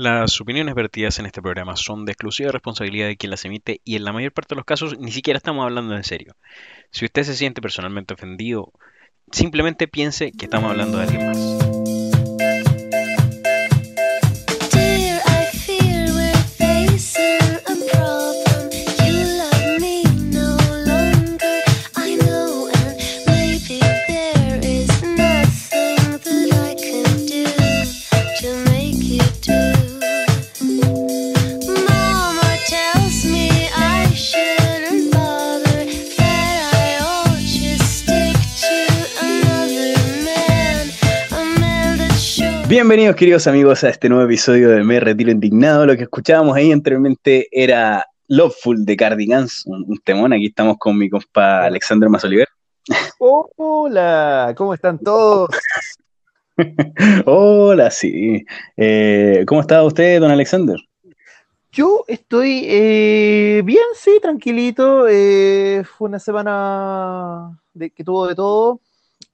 Las opiniones vertidas en este programa son de exclusiva responsabilidad de quien las emite y en la mayor parte de los casos ni siquiera estamos hablando en serio. Si usted se siente personalmente ofendido, simplemente piense que estamos hablando de alguien más. Bienvenidos queridos amigos a este nuevo episodio de Me Retiro Indignado. Lo que escuchábamos ahí anteriormente era Loveful de Cardigans, un, un temón. Aquí estamos con mi compa Alexander Masoliver. Hola, ¿cómo están todos? Hola, sí. Eh, ¿Cómo está usted, don Alexander? Yo estoy eh, bien, sí, tranquilito. eh, fue una semana de, que tuvo de todo,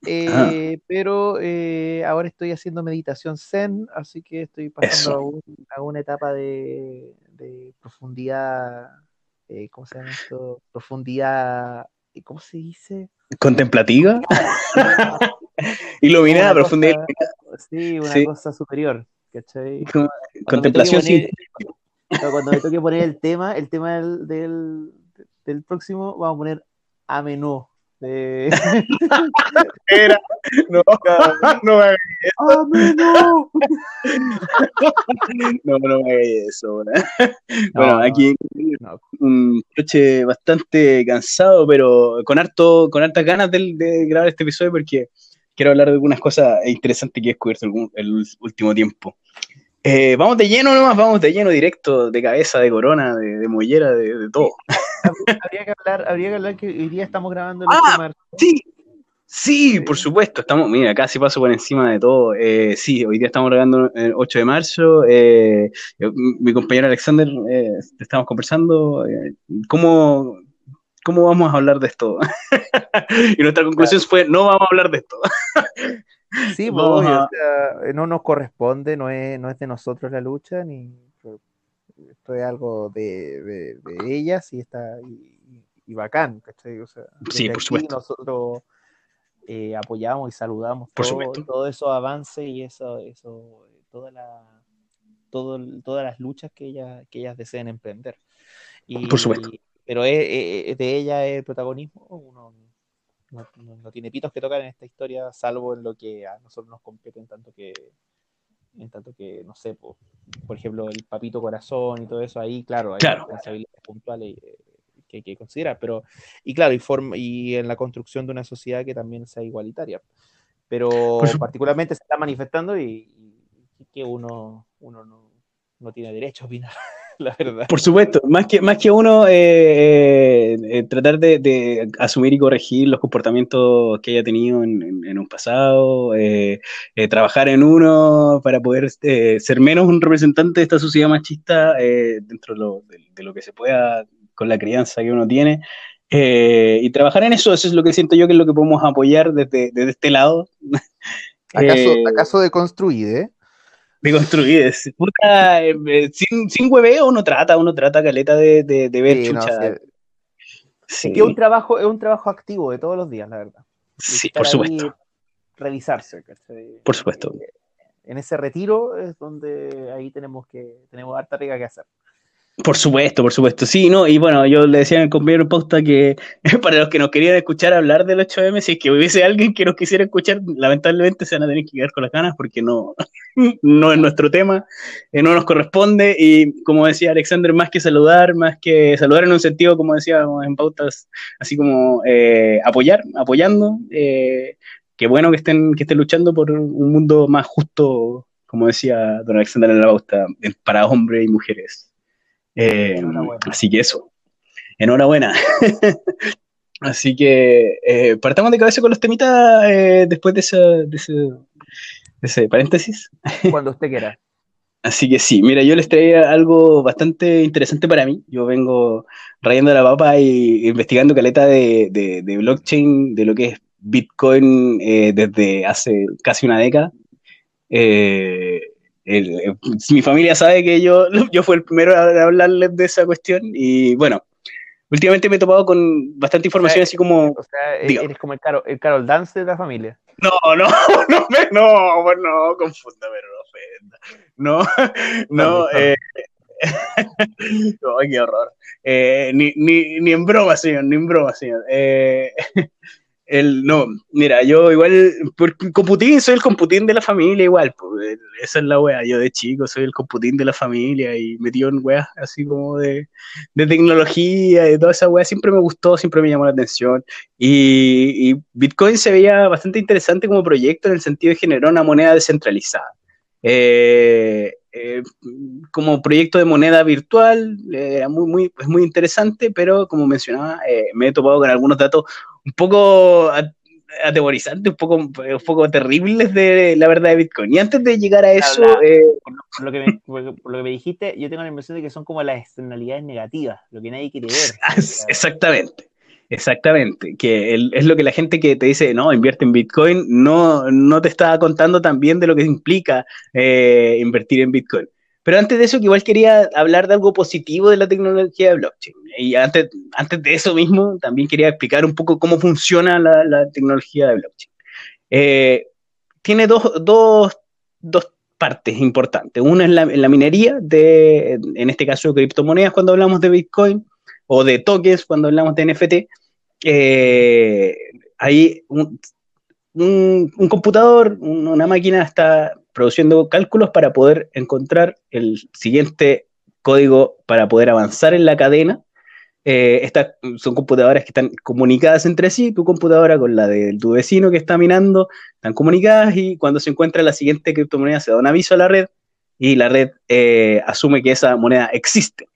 eh, pero eh, ahora estoy haciendo meditación zen, así que estoy pasando a, un- a una etapa de, de profundidad, eh, ¿cómo se llama esto? Profundidad, ¿cómo se dice? ¿Contemplativa? Iluminada, profundidad. Sí, una Sí. cosa superior, Contemplación, sí. cuando me toque poner el tema, el tema del, del, del próximo, vamos a poner a menú. De... Era- No, no me hagas ¡A menú! no, no me hagas eso. Bueno, No, aquí no. un noche bastante cansado, pero con harto, con hartas ganas de, de grabar este episodio porque quiero hablar de algunas cosas interesantes que he descubierto el, el último tiempo. Eh, vamos de lleno nomás, vamos de lleno directo, de cabeza, de corona, de, de mollera, de, de todo. Habría que hablar, habría que hablar que hoy día estamos grabando el Ah, 8 de marzo. Sí, sí, por supuesto, estamos, mira, casi paso por encima de todo. Eh, sí, hoy día estamos grabando el 8 de marzo. eh, yo- mi compañero Alexander, eh, estamos conversando. eh, ¿cómo, ¿Cómo vamos a hablar de esto? y nuestra conclusión fue, no vamos a hablar de esto. Sí, Vamos obvio, a- o sea, no nos corresponde, no es, no es de nosotros la lucha, ni esto es algo de, de- de ellas y está y, y bacán, ¿cachai? O sea, Sí, por supuesto. Nosotros eh, apoyamos y saludamos Por todo, todo eso avance y eso, eso, toda la, todo, todas las luchas que ellas, que ellas deseen emprender. Y, Por supuesto. Pero es, es- es de ella el protagonismo, uno no, no- no tiene pitos que tocar en esta historia, salvo en lo que a nosotros nos compete en tanto que, en tanto que, no sé, po, por ejemplo, el papito corazón y todo eso, ahí, claro, hay Claro. responsabilidades puntuales eh, que hay que considerar, pero, y claro, y, forma, y en la construcción de una sociedad que también sea igualitaria. Pero Por particularmente se está manifestando y, y que uno, uno no, no tiene derecho a opinar, la verdad. Por supuesto, más que, más que uno eh, eh, eh, tratar de, de asumir y corregir los comportamientos que haya tenido en, en- en un pasado, eh, eh, trabajar en uno para poder eh, ser menos un representante de esta sociedad machista eh, dentro de lo, de- de lo que se pueda con la crianza que uno tiene. eh, y trabajar en eso, eso es lo que siento yo que es lo que podemos apoyar desde, desde este lado. ¿Acaso, Eh, acaso de construir, eh? De construir. es- puta, eh, eh, sin, sin hueveo uno trata, uno trata caleta de, de, de ver Sí, no, chucha. sí, Sí, Es un trabajo, es un trabajo activo de todos los días, la verdad. sí, por ahí, supuesto, revisarse. ¿cachai? por supuesto. Eh, En ese retiro es donde ahí tenemos que, tenemos harta riga que hacer. Por supuesto, por supuesto. Sí, no, y bueno, yo le decía en el compañero en que para los que nos querían escuchar hablar del 8M, si es que hubiese alguien que nos quisiera escuchar, lamentablemente se van a tener que quedar con las ganas porque no, no es nuestro tema, eh, no nos corresponde. Y como decía Alexander, más que saludar, más que saludar en un sentido, como decíamos en pautas, así como eh, apoyar, apoyando. eh, qué bueno que estén, que estén luchando por un mundo más justo, como decía don Alexander en la pauta, para hombres y mujeres. Eh, así que eso. Enhorabuena. así que eh, partamos de cabeza con los temitas eh, después de ese, de, ese, de ese paréntesis. Cuando usted quiera. Así que sí, mira, yo les traía algo bastante interesante para mí. Yo vengo rayando la papa y investigando caleta de, de, de blockchain, de lo que es Bitcoin eh, desde hace casi una década. Eh, el- eh, mi familia sabe que yo, yo fui el primero a hablarles de esa cuestión y bueno, últimamente me he topado con bastante información así como, O sea, e- eres como el Carol, el Carol Dance de la familia. no, no, no, me- no, no, confunda, pero no ofenda. No, no, eh, ay, qué horror. Eh, ni, ni, ni en broma, señor, ni en broma, señor. Eh, el, no, mira, yo igual, por computín, soy el computín de la familia igual, esa es la wea, yo de chico soy el computín de la familia y metido en weas así como de, de tecnología y toda esa wea, siempre me gustó, siempre me llamó la atención y, Bitcoin se veía bastante interesante como proyecto en el sentido de generar una moneda descentralizada. Eh, eh, como proyecto de moneda virtual, eh, era muy, muy, muy interesante, pero como mencionaba, me he topado con algunos datos un poco atemorizantes, un poco, un poco terribles de la verdad de Bitcoin. Y antes de llegar a eso, eh, Por lo, que me, por, por lo que me dijiste, yo tengo la impresión de que son como las externalidades negativas, lo que nadie quiere ver. Exactamente, exactamente, que el- es lo que la gente que te dice, no, invierte en Bitcoin, no, no te está contando también de lo que implica eh, invertir en Bitcoin. Pero antes de eso, igual quería hablar de algo positivo de la tecnología de blockchain. Y antes, antes de eso mismo, también quería explicar un poco cómo funciona la, la tecnología de blockchain. Eh, tiene dos, dos, dos partes importantes. Una es la, la minería de, en este caso, criptomonedas cuando hablamos de Bitcoin, o de tokens cuando hablamos de NFT. Eh, hay un, un- un computador, un- una máquina está produciendo cálculos para poder encontrar el siguiente código para poder avanzar en la cadena. Eh, estas son computadoras que están comunicadas entre sí, tu computadora con la de tu vecino que está minando, están comunicadas y cuando se encuentra la siguiente criptomoneda se da un aviso a la red y la red eh, asume que esa moneda existe.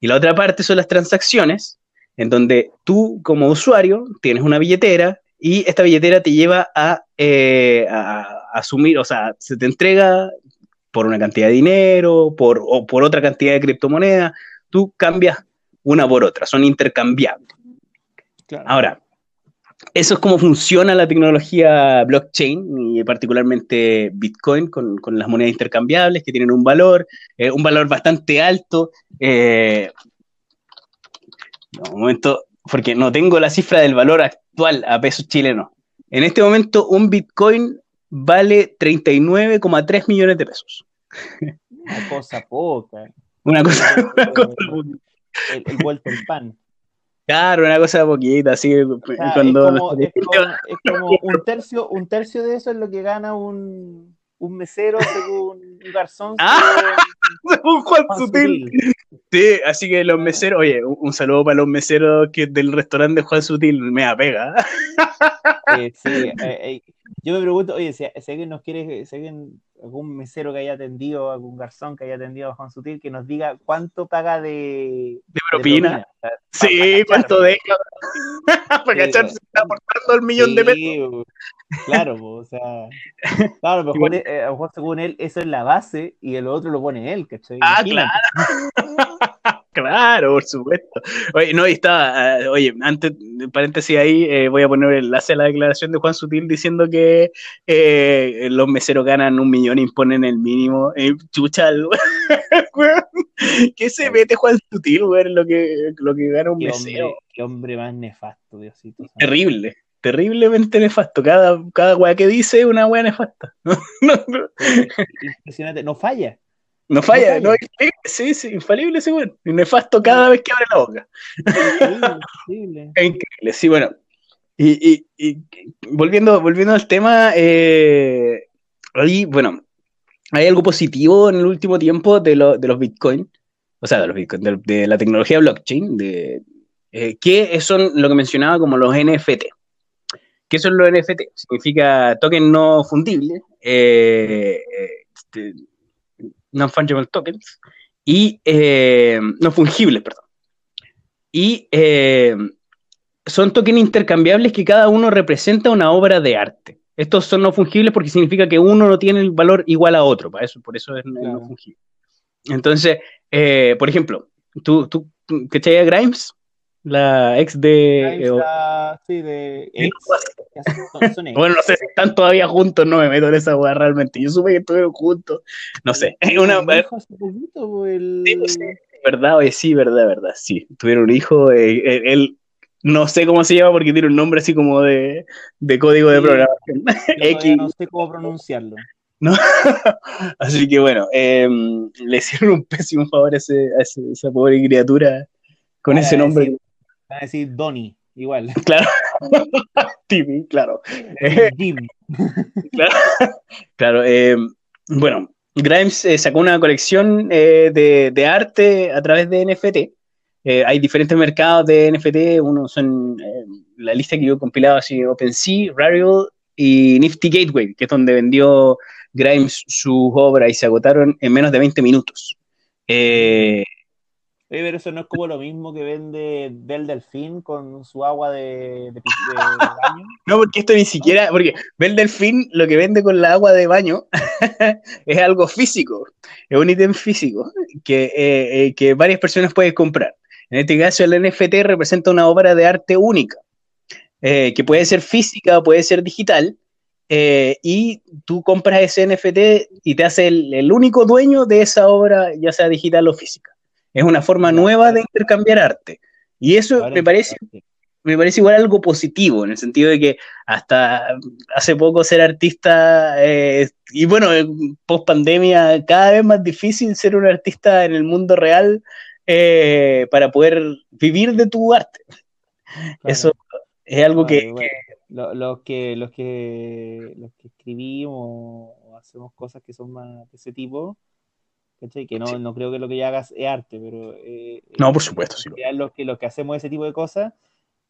Y la otra parte son las transacciones, en donde tú como usuario tienes una billetera y esta billetera te lleva a, eh, asumir, o sea, se te entrega por una cantidad de dinero por, o por otra cantidad de criptomonedas, tú cambias una por otra, son intercambiables. claro. Ahora, eso es cómo funciona la tecnología blockchain y particularmente Bitcoin con, con las monedas intercambiables que tienen un valor, eh, un valor bastante alto. eh, no, un momento, porque no tengo la cifra del valor actual a pesos chilenos. En este momento, un Bitcoin vale 39,3 millones de pesos. Una cosa poca. Una cosa, una cosa El, el vuelto en pan. claro, una cosa poquita, así O sea, cuando es, como, es como- es como un tercio, un tercio de eso es lo que gana un, un mesero según un garzón. Ah, Juan según Juan Sutil. Sutil. Sí, así que los meseros, oye, un, un saludo para los meseros que del restaurante Juan Sutil, me apega. Eh, sí, eh, eh, yo me pregunto, oye, si, si alguien nos quiere, si alguien, algún mesero que haya atendido, algún garzón que haya atendido a Juan Sutil, que nos diga cuánto paga de, De propina. Sí, pa- pa cuánto deja. para cachar si está aportando el millón de pesos. Claro, bo, o sea, claro, a lo mejor, eh, a lo mejor según él, eso es la base y el otro lo pone él, ¿cachai? Ah, Imagínate. Claro, por supuesto. Oye, no, y estaba, ah, oye, antes, paréntesis ahí, eh, voy a poner el enlace a la declaración de Juan Sutil diciendo que eh, los meseros ganan un millón e imponen el mínimo. Eh, chucha. ¿Qué se mete Juan Sutil, weón? Lo que, lo que gana un Qué mesero. hombre, qué hombre más nefasto, Diosito. Terrible, terriblemente nefasto. Cada, cada weá que dice es una weá nefasta. No, no, Impresionante, no falla. No falla, falla. no, infalible, sí, sí, infalible ese weón. Nefasto cada vez que abre la boca. Increíble, increíble. Es increíble, sí, bueno. Y, y- y volviendo, volviendo al tema, eh, ahí, bueno, hay algo positivo en el último tiempo de, lo- de los Bitcoin, o sea, de los Bitcoin, de, de la tecnología blockchain, de, eh, que son lo que mencionaba como los NFT. ¿Qué son los NFT? Significa token no fundible, eh, eh, este, non-fungible tokens, y eh, no fungibles, perdón. Y eh, son tokens intercambiables que cada uno representa una obra de arte. Estos son no fungibles porque significa que uno no tiene el valor igual a otro, para eso, por eso es no- fungible. Entonces, eh, por ejemplo, ¿tú, tú ¿cachai a Grimes? La ex de... Eh, la- sí, de ex, que son- son ex. Bueno, no sé si están todavía juntos, no me meto en esa weá realmente. Yo supe que estuvieron juntos. No sé. Es una hace poquito, el- Sí, pues, sí. verdad, oye, sí, verdad, verdad. Sí, tuvieron un hijo. eh, él, no sé cómo se llama porque tiene un nombre así como de, de código de programación. X. no sé cómo pronunciarlo. Así que bueno, eh, le hicieron un pésimo favor a, ese- a ese- esa pobre criatura con Van a ese nombre. Van a decir Donnie, igual. Claro. Timmy, claro. Eh, Jim. Claro, claro eh, bueno, Grimes eh, sacó una colección eh, de, de arte a través de NFT. Eh, hay diferentes mercados de NFT, uno son la lista que yo he compilado así, OpenSea, Rarible y Nifty Gateway, que es donde vendió Grimes sus obras y se agotaron en menos de 20 minutos. Oye, pero eso no es como lo mismo que vende Del Delfín con su agua de, baño. No, porque esto ni siquiera, porque Bel Delfín lo que vende con la agua de baño es algo físico, es un ítem físico que, eh, eh, que varias personas pueden comprar. En este caso, el NFT representa una obra de arte única, eh, que puede ser física puede ser digital, y tú compras ese NFT y te hace el único dueño de esa obra, ya sea digital o física. Es una forma nueva de intercambiar arte. Y eso me parece me parece igual algo positivo, en el sentido de que hasta hace poco ser artista, eh, y bueno, post pandemia, cada vez más difícil ser un artista en el mundo real eh, para poder vivir de tu arte. Claro. Eso es algo que, los que los que los que escribimos o hacemos cosas que son más de ese tipo ¿cachai? que no, Sí. no creo que lo que ya hagas es arte pero eh, No, eh, por supuesto, sí. los que los que hacemos ese tipo de cosas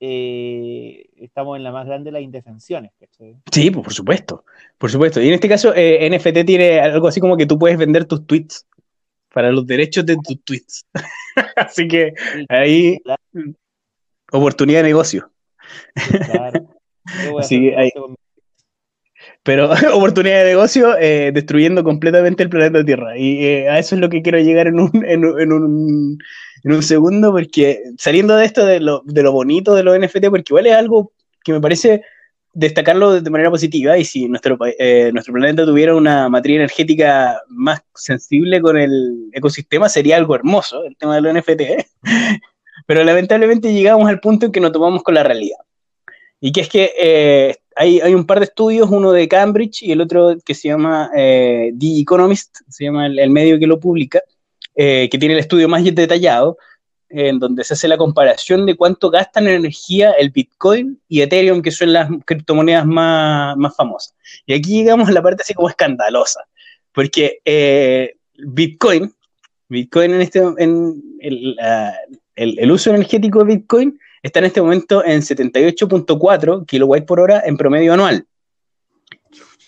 eh, estamos en la más grande de las indefensiones ¿cachai? Sí, pues, por supuesto, por supuesto. Y en este caso, eh, NFT tiene algo así como que tú puedes vender tus tweets para los derechos de tus tweets. así que Sí, ahí, claro, oportunidad de negocio. claro. Yo voy a Así que ahí- con- Pero oportunidad de negocio eh, destruyendo completamente el planeta Tierra. Y eh, a eso es lo que quiero llegar en un, en, en un, en un segundo, porque saliendo de esto, de lo, de lo bonito de los NFT, porque igual es algo que me parece destacarlo de manera positiva, y si nuestro, eh, nuestro planeta tuviera una matriz energética más sensible con el ecosistema, sería algo hermoso el tema de los NFT. ¿eh? Pero lamentablemente llegamos al punto en que nos tomamos con la realidad. Y que es que eh, hay, hay un par de estudios, uno de Cambridge y el otro que se llama eh, The Economist, se llama el, el medio que lo publica, eh, que tiene el estudio más detallado, en donde se hace la comparación de cuánto gastan en energía el Bitcoin y Ethereum, que son las criptomonedas más, más famosas. Y aquí llegamos a la parte así como escandalosa, porque eh, Bitcoin, Bitcoin en este, en el, la- el- el uso energético de Bitcoin está en este momento en 78.4 kilowatt por hora en promedio anual.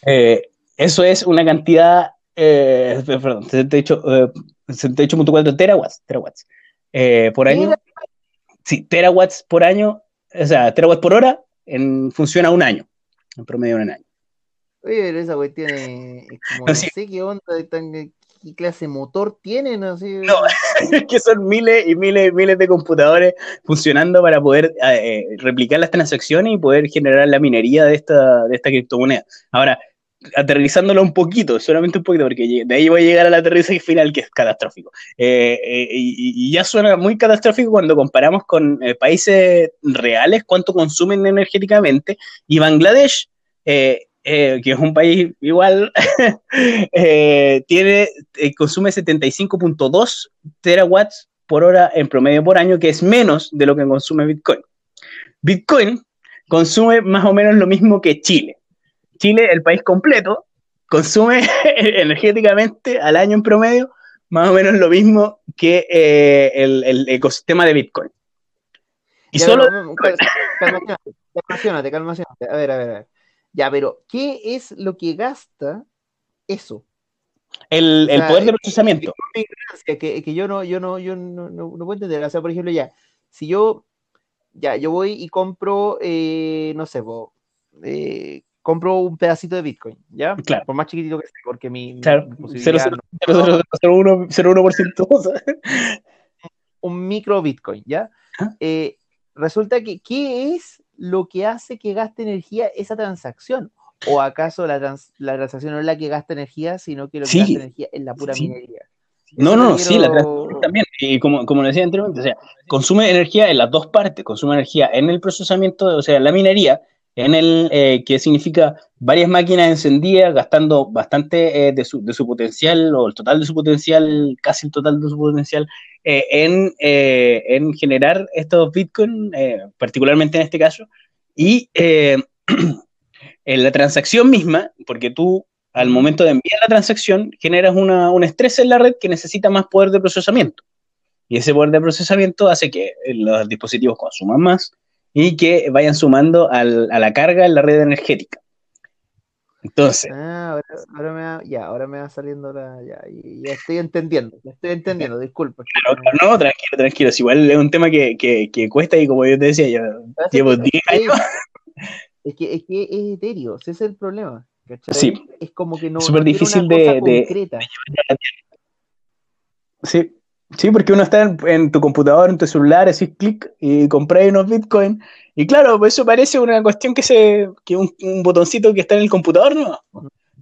Eh, eso es una cantidad, eh, perdón, 78, eh, 78.4 terawatts, terawatts eh, por año. Sí, terawatts por año, o sea, terawatts por hora en, funciona un año, en promedio un año. Oye, pero esa cuestión es, es como, No, no sí. sé qué onda, tan- qué clase de motor tiene, no. No. que son miles y miles y miles de computadores funcionando para poder eh, replicar las transacciones y poder generar la minería de esta, de esta criptomoneda. Ahora, aterrizándolo un poquito, solamente un poquito, porque de ahí voy a llegar al aterrizaje final que es catastrófico. Eh, eh, y, ya suena muy catastrófico cuando comparamos con eh, países reales cuánto consumen energéticamente y Bangladesh. Eh, eh, que es un país igual, eh, tiene, eh, consume 75.2 terawatts por hora en promedio por año, que es menos de lo que consume Bitcoin. Bitcoin consume más o menos lo mismo que Chile. Chile, el país completo, consume energéticamente al año en promedio más o menos lo mismo que eh, el, el ecosistema de Bitcoin. Y Ya, solo mm, calmacionate, calmacionate. A ver, a ver, a ver. Ya, pero, ¿qué es lo que gasta eso? el, O el sea, poder de procesamiento. mi ignorancia, que, que yo no, yo no, yo no, no, no puedo entender. O sea, por ejemplo, ya, si yo, ya, yo voy y compro, eh, no sé, po, eh, compro un pedacito de Bitcoin, ¿ya? Claro. Por más chiquitito que sea, porque mi, Claro, posibilidad 0,0, no- 0,01%. un micro Bitcoin, ¿ya? Ajá. Eh, resulta que, ¿qué es lo que hace que gaste energía esa transacción? ¿O acaso la, trans- la transacción no es la que gasta energía, sino que lo que Sí. gasta energía es la pura Sí. minería? No, no, no, sí, la transacción también. Y como, como decía anteriormente, o sea, consume energía en las dos partes, consume energía en el procesamiento, o sea, en la minería, en el eh, que significa varias máquinas encendidas, gastando bastante eh, de, su, de su potencial, o el total de su potencial, casi el total de su potencial, eh, en, en generar estos bitcoins, eh, particularmente en este caso, y en la transacción misma, porque tú al momento de enviar la transacción generas una, un estrés en la red que necesita más poder de procesamiento. Y ese poder de procesamiento hace que los dispositivos consuman más y que vayan sumando al- a la carga en la red energética. Entonces, Ah, ahora, ahora me va, ya, ahora me va saliendo la, ya, ya estoy entendiendo, ya estoy entendiendo, disculpa. claro, no, tranquilo, tranquilo. si igual es un tema que, que- que cuesta y como yo te decía, yo Pasa llevo que- 10 años. Es que, es que es etéreo, ese es el problema. ¿cachai? Sí. Es como que no Súper difícil de- de- concreta. Sí, sí, porque uno está en, en tu computador, en tu celular, haces clic y compras unos bitcoins. Y claro, pues eso parece una cuestión que se, que un, un botoncito que está en el computador, ¿no?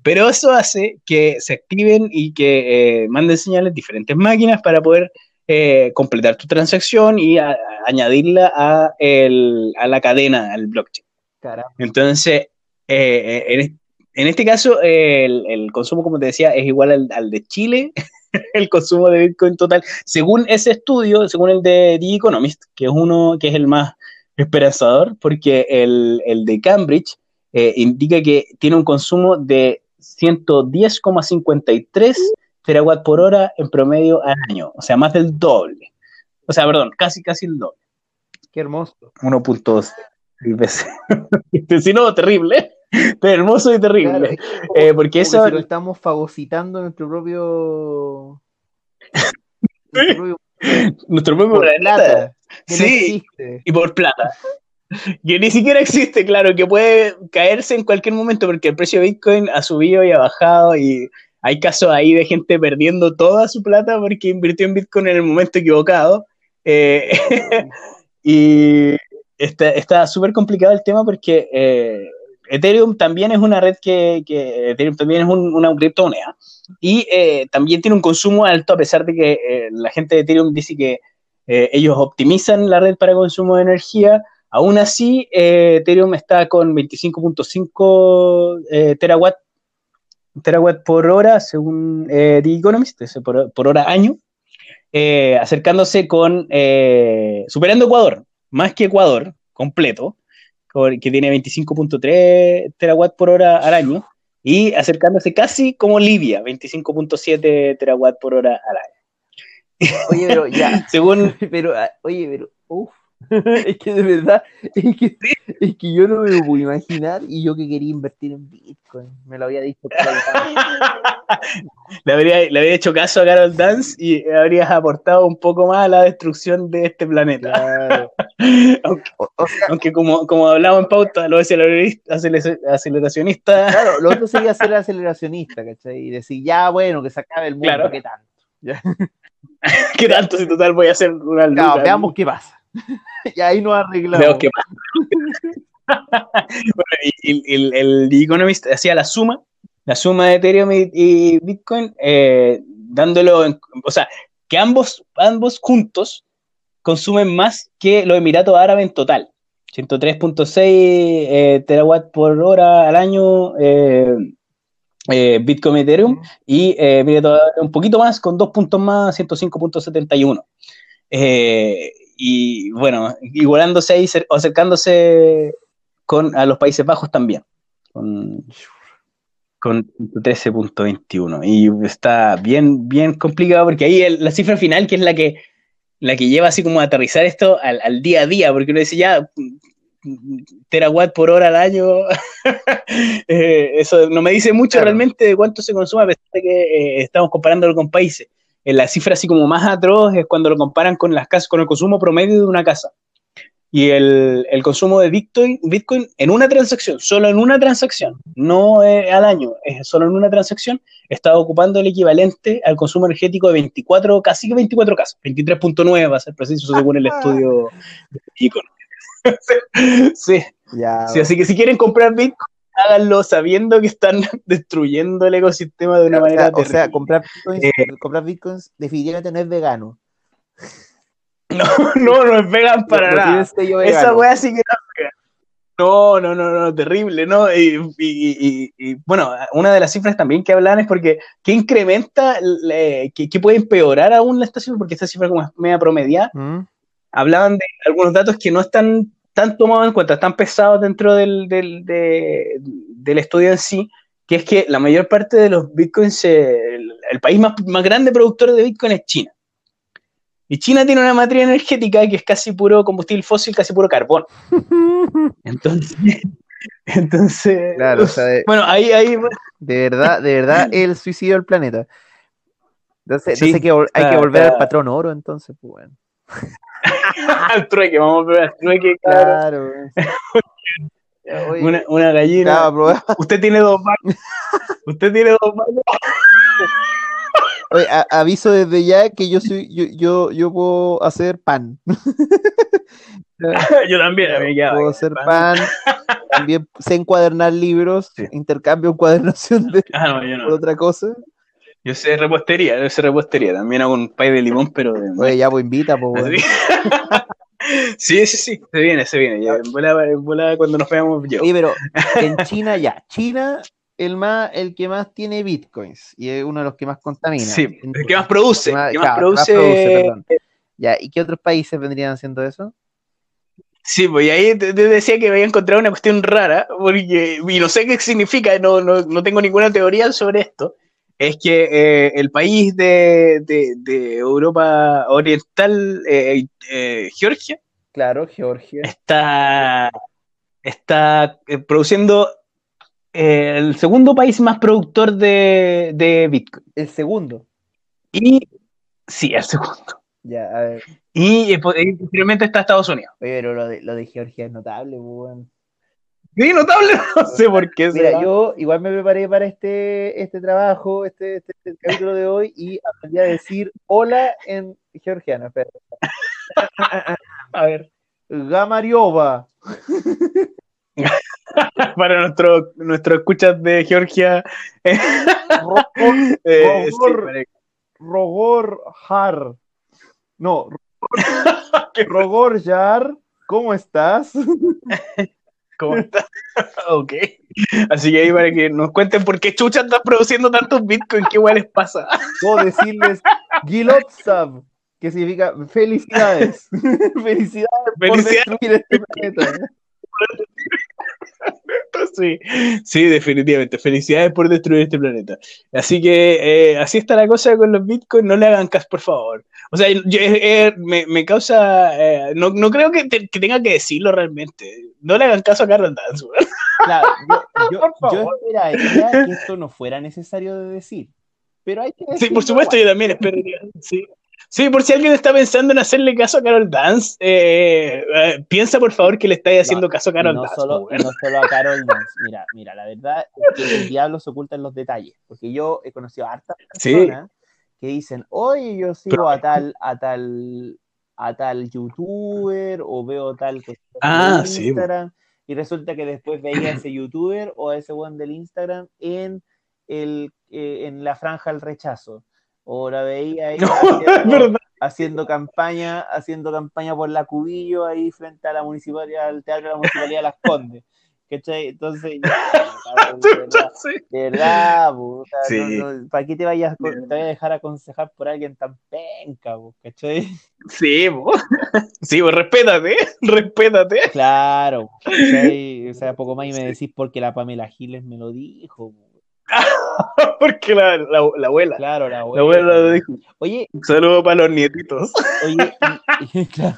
Pero eso hace que se activen y que eh, manden señales diferentes máquinas para poder eh, completar tu transacción y a- a añadirla a, el- a la cadena, al blockchain. Caramba. Entonces, eh, en, es- en este caso, eh, el, el consumo, como te decía, es igual al, al de Chile, el consumo de Bitcoin total, según ese estudio, según el de The Economist, que es uno que es el más esperanzador, porque el, el de Cambridge eh, indica que tiene un consumo de 110,53 terawatt por hora en promedio al año, o sea, más del doble. O sea, perdón, casi, casi el doble. Qué hermoso. 1.6 veces. si no, terrible. Hermoso y terrible. Claro, es como- Eh, porque eso- si lo estamos fagocitando nuestro propio. nuestro propio Nuestro propio por plata, no Sí, existe. y por plata. Que ni siquiera existe, claro, que puede caerse en cualquier momento porque el precio de Bitcoin ha subido y ha bajado y hay casos ahí de gente perdiendo toda su plata porque invirtió en Bitcoin en el momento equivocado. Eh, y está está súper complicado el tema porque eh, Ethereum también es una red que, Ethereum también es un- una criptomoneda y eh, también tiene un consumo alto a pesar de que eh, la gente de Ethereum dice que eh, ellos optimizan la red para consumo de energía. Aún así, Ethereum está con 25.5 eh, terawatt, por hora, según The Economist, por, hora año, acercándose con, superando Ecuador, más que Ecuador completo, que tiene 25.3 terawatt por hora al año, y acercándose casi como Libia, 25.7 terawatt por hora al año. Oye, pero ya. Según Pero, ah, oye, pero. Uf. es que de verdad, es que, es que yo no me lo puedo imaginar y yo que quería invertir en Bitcoin. Me lo había dicho. le, habría, le habría hecho caso a Carol Dance y habrías aportado un poco más a la destrucción de este planeta. Claro. Aunque, O, o sea, aunque como, como hablamos en pauta, los aceleracionistas, aceleracionistas claro, lo otro sería ser aceleracionista, ¿cachai? Y decir, ya, bueno, que se acabe el mundo, Claro. ¿qué tanto? ¿qué tanto si total voy a hacer una Claro, veamos qué pasa. y ahí nos arreglamos. El, el Economist hacía la suma, la suma de Ethereum y, y Bitcoin, eh, dándolo, en- o sea, que ambos, ambos juntos consumen más que los Emiratos Árabes en total. 103.6 eh, terawatt por hora al año eh, eh, Bitcoin Ethereum y eh, un poquito más con dos puntos más 105.71 eh, y bueno igualándose ahí o acercándose con a los Países Bajos también con, con 13.21 y está bien bien complicado porque ahí el- la cifra final que es la que la que lleva así como a aterrizar esto al, al día a día, porque uno dice ya terawatt por hora al año, eh, eso no me dice mucho Claro. realmente de cuánto se consume, a pesar de que eh, estamos comparándolo con países. La cifra así como más atroz es cuando lo comparan con las casas, con el consumo promedio de una casa. Y el, el consumo de Bitcoin, Bitcoin en una transacción, solo en una transacción, no eh, al año, es solo en una transacción, está ocupando el equivalente al consumo energético de 24, casi que 24 casas, 23.9 va a ser preciso según el estudio de Economist. sí, Ya, sí, así que si quieren comprar Bitcoin, háganlo sabiendo que están destruyendo el ecosistema de una o manera sea, o sea, comprar bitcoins, Eh. comprar bitcoins definitivamente no es vegano. No, no, no es vegan para No- nada. Esa weá sí que no es vegan. No, no, no, no, terrible, ¿no? Y, y- y- y, bueno, una de las cifras también que hablan es porque, ¿qué incrementa, le- qué, qué puede empeorar aún la estación? Porque esta cifra como es media promediada, ¿Mm? hablaban de algunos datos que no están tan tomados en cuenta, están pesados dentro del, del, de- del estudio en sí, que es que la mayor parte de los bitcoins, el, el país más, más grande productor de bitcoin es China. Y China tiene una matriz energética que es casi puro combustible fósil, casi puro carbón. Entonces, entonces Claro, o sea, de, bueno, ahí, ahí, de verdad, de verdad, el suicidio del planeta. Entonces, Sí, entonces hay, que, hay que volver al patrón oro, entonces, pues bueno. Al trueque, vamos a ver al trueque. Claro. Oye, Una, una gallina. probando- Usted tiene dos manos. Usted tiene dos manos. Oye, a- aviso desde ya que yo soy, yo, yo, yo puedo hacer pan. Yo también, a mí ya, puedo hacer pan. También sé encuadernar libros, Sí. intercambio encuadernación de Ah, no, por otra cosa. Yo sé repostería, yo sé repostería. También hago un pay de limón, pero de Oye, ya pues invita, pues bueno. Sí, sí, sí, se viene, se viene. Ya, en volada, en volada cuando nos veamos yo. Oye, pero en China ya, China el más, el que más tiene bitcoins y es uno de los que más contamina. Sí, el que más produce, más- que más claro, que más produce. perdón. Ya, ¿y qué otros países vendrían haciendo eso? Sí, pues y ahí te, te decía que había encontrado una cuestión rara, porque, y no sé qué significa, no, no, no tengo ninguna teoría sobre esto. Es que eh, el país de, de- de Europa Oriental, eh, eh, Georgia, Claro, Georgia. está, está eh, produciendo el segundo país más productor de, de Bitcoin. El segundo. Y sí, el segundo. Ya, a ver. Y po- posteriormente está Estados Unidos. Oye, pero lo de, lo de Georgia es notable, bueno. Notable, no sé por qué. Mira, será. yo igual me preparé para este, este trabajo, este, este, este capítulo de hoy, y aprendí a decir hola en georgiano. Espera. A ver. Gamariova. para nuestro, nuestros escuchas de Georgia. eh, Rogor, eh, sí, Rogor. Har. No, Rogor ¿cómo estás? ¿Cómo está? ok. Así que ahí para que nos cuenten por qué Chucha está produciendo tantos bitcoins, qué igual les pasa. Puedo decirles Gilotsav, que significa felicidades. felicidades por destruir este planeta. Sí, sí, definitivamente. Felicidades por destruir este planeta. Así que eh, así está la cosa con los bitcoins. No le hagan caso, por favor. O sea, yo- eh, me, me causa. eh, no, no creo que, te- que tenga que decirlo realmente. No le hagan caso a Carol Dance. Claro, yo, yo, Por yo favor. esperaría que esto no fuera necesario de decir. Pero hay que Sí, por supuesto, igual. yo también espero. Sí. Sí, por si alguien está pensando en hacerle caso a Carol Dance, eh, eh, piensa por favor que le estáis haciendo No, caso a Carol no, Dance. solo, no solo a Carol Dance. Mira, mira, la verdad es que el diablo se oculta en los detalles. Porque yo he conocido a hartas Sí. personas que dicen, oye, yo sigo a tal, a tal, a tal youtuber o veo tal cosa Ah, en sí. Instagram. Y resulta que después veía a ese youtuber o a ese one del Instagram en el eh, en la franja del rechazo. O la veía ahí No, haciendo- campaña, haciendo campaña por la Cubillo ahí frente a la municipalidad, al teatro de la municipalidad de Las Condes. ¿Cachai? Entonces, ya, cabrón, de verdad, de verdad, Sí. no- no, ¿para qué te vayas te vayas a dejar aconsejar por alguien tan penca, po, ¿cachai? Sí, po. sí, po, respétate, respétate. Claro, ¿cachai? O sea, poco más y me decís porque la Pamela Giles me lo dijo. po. Porque la, la, la abuela, Claro, la la abuela. abuela lo dijo. Oye, Un saludo para los nietitos. Oye, y, y- claro.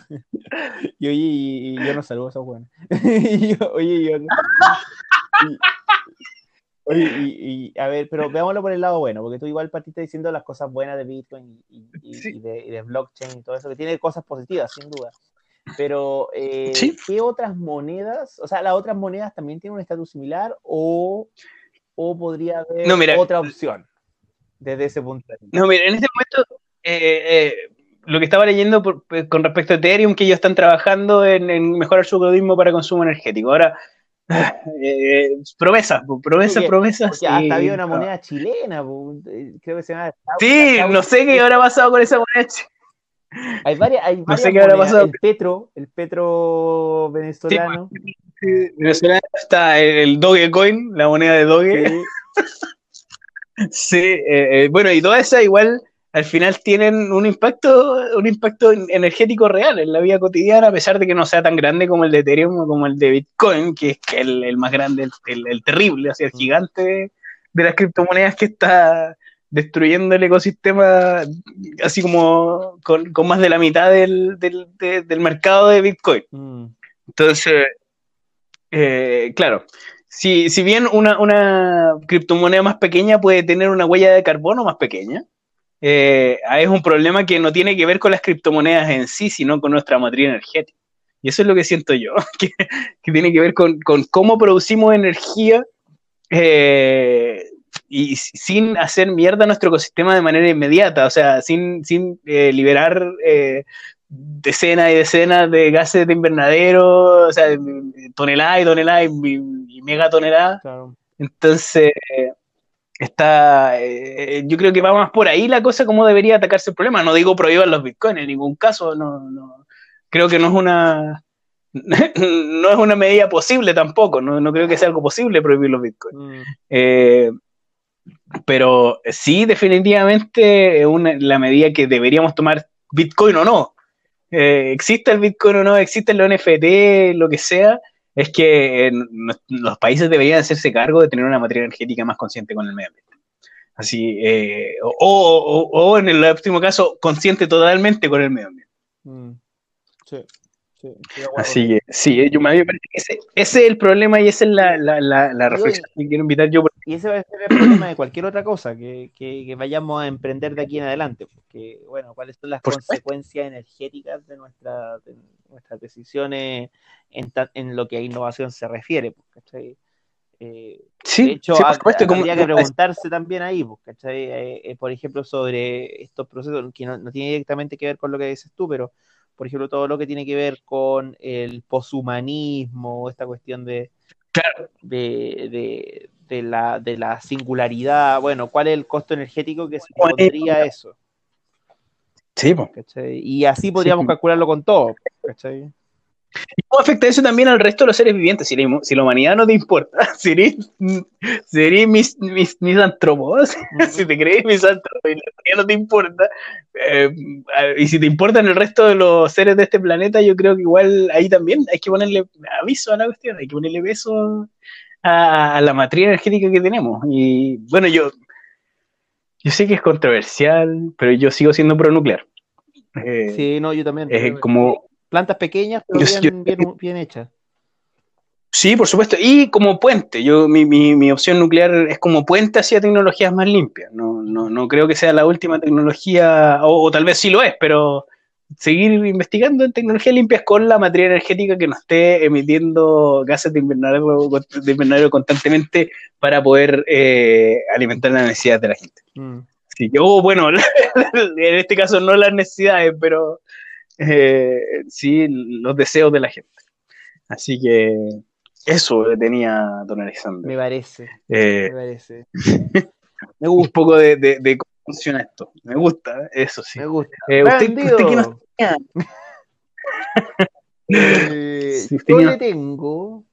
Y oye, y, y yo no saludo a esos buenos. Oye, yo no- y- Oye, y, a ver, pero veámoslo por el lado bueno, porque tú igual partiste diciendo las cosas buenas de Bitcoin Sí. de, y de blockchain y todo eso, que tiene cosas positivas, sin duda. Pero, eh, Sí. ¿qué otras monedas? O sea, ¿las otras monedas también tienen un estatus similar o, o podría haber No, mira. otra opción desde ese punto de vista? No, mira, en este momento, eh, eh, lo que estaba leyendo por- pues, con respecto a Ethereum, que ellos están trabajando en, en mejorar su algoritmo para consumo energético. Ahora, eh, promesa, promesa, Porque- promesa. Porque hasta había una moneda chilena, eh, creo que se llama. Sí, no sé qué habrá pasado con esa moneda. Hay varias, hay varias sé qué habrá monedas. pasado. El petro, el petro venezolano. Venezolano está el Dogecoin, la moneda de Doge. Sí. Sí, eh, eh, bueno, y todas esas igual al final tienen un impacto, un impacto en- energético real en la vida cotidiana, a pesar de que no sea tan grande como el de Ethereum o como el de Bitcoin, que es el, el más grande, el, el- el terrible, así el gigante de, de las criptomonedas que está destruyendo el ecosistema, así como con, con más de la mitad del, del, de- del mercado de Bitcoin. Mm. Entonces, eh, claro, si, si bien una, una criptomoneda más pequeña puede tener una huella de carbono más pequeña, eh, es un problema que no tiene que ver con las criptomonedas en sí, sino con nuestra matriz energética. Y eso es lo que siento yo, que, tiene que ver con, con cómo producimos energía eh, y sin hacer mierda nuestro ecosistema de manera inmediata, o sea, sin, sin eh, liberar eh, decenas y decenas de gases de invernadero, o sea, toneladas y toneladas y, y megatoneladas. Claro. Entonces, eh, está, eh, yo creo que va más por ahí la cosa, cómo debería atacarse el problema. No digo prohíban los bitcoins en ningún caso, no, no, creo que no es una, no es una medida posible tampoco, no, no creo que sea algo posible prohibir los bitcoins. Mm. Eh, pero sí, definitivamente, es una- la medida que deberíamos tomar Bitcoin o no. Eh, existe el Bitcoin o no, existe el NFT, lo que sea, es que eh, los países deberían hacerse cargo de tener una materia energética más consciente con el medio ambiente. Así, eh, o, o- o- o en el último caso, consciente totalmente con el medio ambiente. Mm. Sí. Sí, Así que sí, yo, me parece que ese, ese es el problema y esa es la, la, la, la reflexión que quiero invitar yo. Y ese va a ser el problema de cualquier otra cosa que, que- que vayamos a emprender de aquí en adelante. Porque, bueno, ¿cuáles son las Por supuesto. consecuencias energéticas de, nuestra, de nuestras decisiones en, ta- en lo que a innovación se refiere? pues, ¿cachai? Eh, Sí, de hecho, sí, por supuesto, como- habría que preguntarse también ahí, pues, ¿cachai? Eh, eh, por ejemplo, sobre estos procesos que no, no tiene directamente que ver con lo que dices tú, pero, por ejemplo, todo lo que tiene que ver con el poshumanismo, esta cuestión de, de, de, de la, de la singularidad, bueno, ¿cuál es el costo energético que se pondría eso? Sí. Y así podríamos Sí. calcularlo con todo, ¿cachai? ¿Y cómo afecta eso también al resto de los seres vivientes? Si la, si la humanidad no te importa, serías serías mis, mis, misántropo, si te crees misántropo y la humanidad no te importa, eh, y si te importan el resto de los seres de este planeta, yo creo que igual ahí también hay que ponerle aviso a la cuestión, hay que ponerle peso a, a la matriz energética que tenemos. Y bueno, yo, yo sé que es controversial, pero yo sigo siendo pronuclear. Eh, Sí, no, yo también. es como Plantas pequeñas, pero Yo- bien, bien, bien hechas. Sí, por supuesto. Y como puente. Yo, mi, mi, mi opción nuclear es como puente hacia tecnologías más limpias. No, no, no creo que sea la última tecnología, o, o tal vez sí lo es, pero seguir investigando en tecnologías limpias con la materia energética que no esté emitiendo gases de invernadero, de invernadero constantemente para poder eh, alimentar las necesidades de la gente. Mm. Sí, yo, bueno, en este caso no las necesidades, pero eh, sí los deseos de la gente. Así que eso le tenía Don Alexander. Me parece, Eh, me parece. me gusta un poco de, de- de cómo funciona esto. Me gusta, eso sí. Me gusta. Eh, usted, que nos tenía, Eh, Si yo le tengo?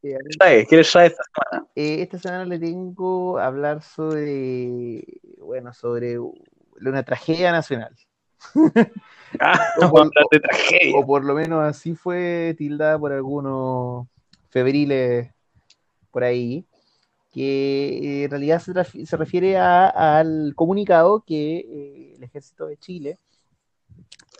¿Qué le trae esta semana? esta semana le tengo a hablar sobre, bueno, sobre una tragedia nacional. Ah, O por- hablar de tragedia. O por lo menos así fue tildada por algunos febriles por ahí, que eh, en realidad se, refiere a- al comunicado que eh, el ejército de Chile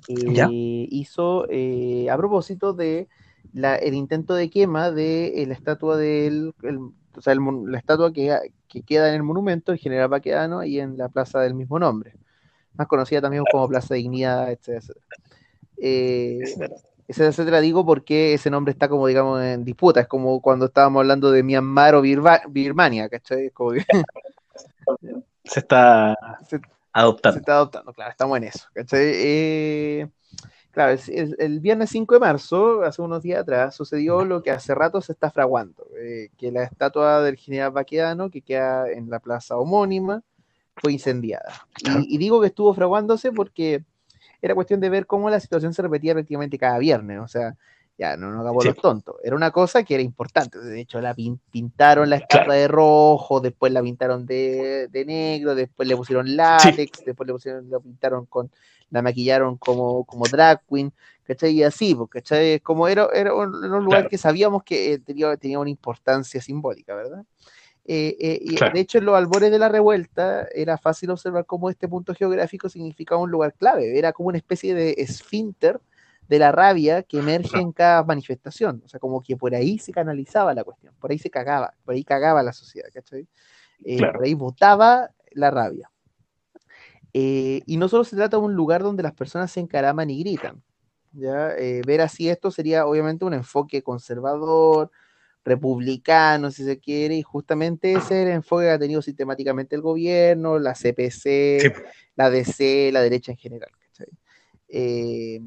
eh, hizo eh, a propósito de la- el intento de quema de la estatua del, el- o sea, el mon- la estatua que, que queda en el monumento, el general Baquedano, y en la plaza del mismo nombre, más conocida también como Plaza Dignidad, etcétera, etcétera. Eh, etcétera, etcétera, digo porque ese nombre está como, digamos, en disputa. Es como cuando estábamos hablando de Myanmar o Birba- Birmania, ¿cachai? Como que Se está Se adoptando. está adoptando, claro, estamos en eso. ¿cachai? Eh, claro, es- el viernes 5 de marzo, hace unos días atrás, sucedió lo que hace rato se está fraguando, eh, que la estatua del general Baquedano, que queda en la plaza homónima, fue incendiada. Claro. Y, y digo que estuvo fraguándose porque era cuestión de ver cómo la situación se repetía prácticamente cada viernes, o sea, ya no nos Sí. los tontos, era una cosa que era importante, de hecho la pin- pintaron la estatua de rojo, después la pintaron de, de negro, después le pusieron látex, después le pusieron, la pintaron con, la maquillaron como, como drag queen, ¿cachai? Y así, pues, ¿cachai? Como era, era un, era un lugar Claro. que sabíamos que eh, tenía, tenía una importancia simbólica, ¿verdad? Eh, eh, y Claro. de hecho, en los albores de la revuelta era fácil observar cómo este punto geográfico significaba un lugar clave, era como una especie de esfínter de la rabia que emerge en cada manifestación, o sea, como que por ahí se canalizaba la cuestión, por ahí se cagaba, por ahí cagaba la sociedad, ¿cachai? Eh, Claro. Por ahí votaba la rabia. Eh, y no solo se trata de un lugar donde las personas se encaraman y gritan, ¿ya? Ver así esto sería obviamente un enfoque conservador, republicano, si se quiere, y justamente ese es el enfoque que ha tenido sistemáticamente el gobierno, la CPC, Sí. la DC, la derecha en general. ¿cachai? Eh,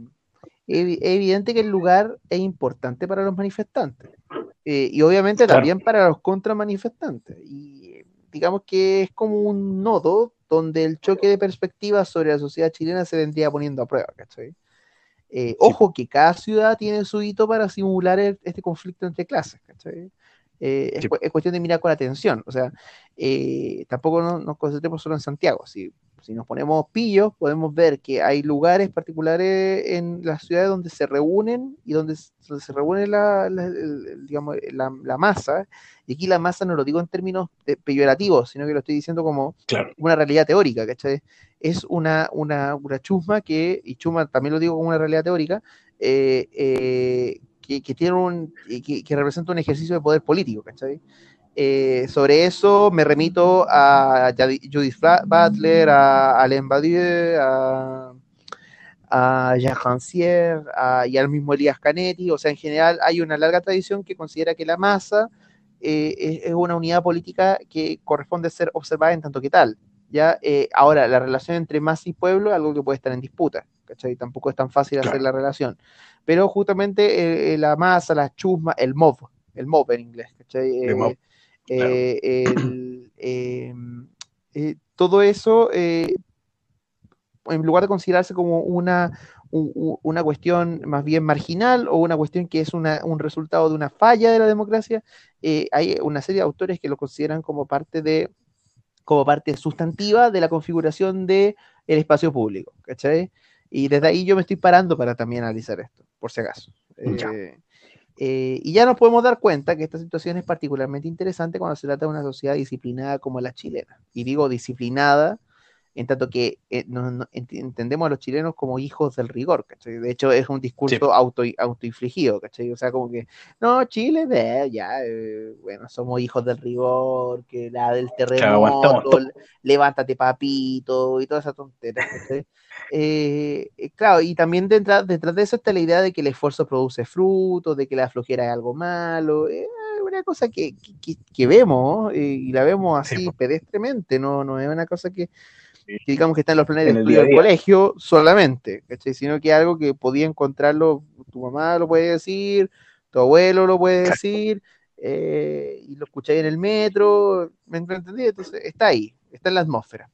es evidente que el lugar es importante para los manifestantes eh, y obviamente Claro. también para los contramanifestantes. Y digamos que es como un nodo donde el choque de perspectivas sobre la sociedad chilena se vendría poniendo a prueba. ¿cachai? Eh, ojo que cada ciudad tiene su hito para simular el- este conflicto entre clases. ¿cachai? Eh, es, Sí. cu- es cuestión de mirar con atención. O sea, eh, tampoco no- nos concentremos solo en Santiago. Si, si nos ponemos pillos, podemos ver que hay lugares particulares en las ciudades donde se reúnen y donde, se reúne la, la- el- el- digamos, la, la masa. Y aquí la masa no lo digo en términos de- peyorativos, sino que lo estoy diciendo como Claro. una realidad teórica, ¿cachai? Es una, una, una chusma que, y chusma también lo digo como una realidad teórica, eh, eh, que, que tiene un, que, que representa un ejercicio de poder político, ¿cachai? Eh, sobre eso me remito a Judith Butler, a Alain Badiou, a, a Jacques Rancière, a- y al mismo Elías Canetti. O sea, en general hay una larga tradición que considera que la masa eh, es, es una unidad política que corresponde ser observada en tanto que tal. ¿ya? Eh, ahora, la relación entre masa y pueblo es algo que puede estar en disputa. ¿cachai? Tampoco es tan fácil hacer la relación. Pero justamente eh, la masa, la chusma, el mob, el mob en inglés, ¿cachai? El mob, claro. eh, el, eh, todo eso, eh, en lugar de considerarse como una, una cuestión más bien marginal o una cuestión que es una- un resultado de una falla de la democracia, eh, hay una serie de autores que lo consideran como parte de como parte sustantiva de la configuración del espacio público, ¿cachai? Y desde ahí yo me estoy parando para también analizar esto, por si acaso. Eh, eh, y ya nos podemos dar cuenta que esta situación es particularmente interesante cuando se trata de una sociedad disciplinada como la chilena. Y digo disciplinada en tanto que eh, no- no- ent- entendemos a los chilenos como hijos del rigor, ¿cachai? De hecho, es un discurso auto, autoinfligido, ¿cachai? O sea, como que, no, Chile, ya, eh, bueno, somos hijos del rigor, que la del terremoto, l- levántate papito, y toda esa tontería, ¿cachai? Eh, eh, claro, y también detrás, detrás de eso está la idea de que el esfuerzo produce frutos, de que la flojera es algo malo, una cosa que, que- vemos, y la vemos Sí, así pedestremente, no, no es una cosa que digamos que está en los planes de En estudio del colegio solamente, ¿cachai? Sino que algo que podía encontrarlo, tu mamá lo puede decir, tu abuelo lo puede decir, eh, y lo escucháis en el metro, ¿me entendí? Entonces está ahí, está en la atmósfera.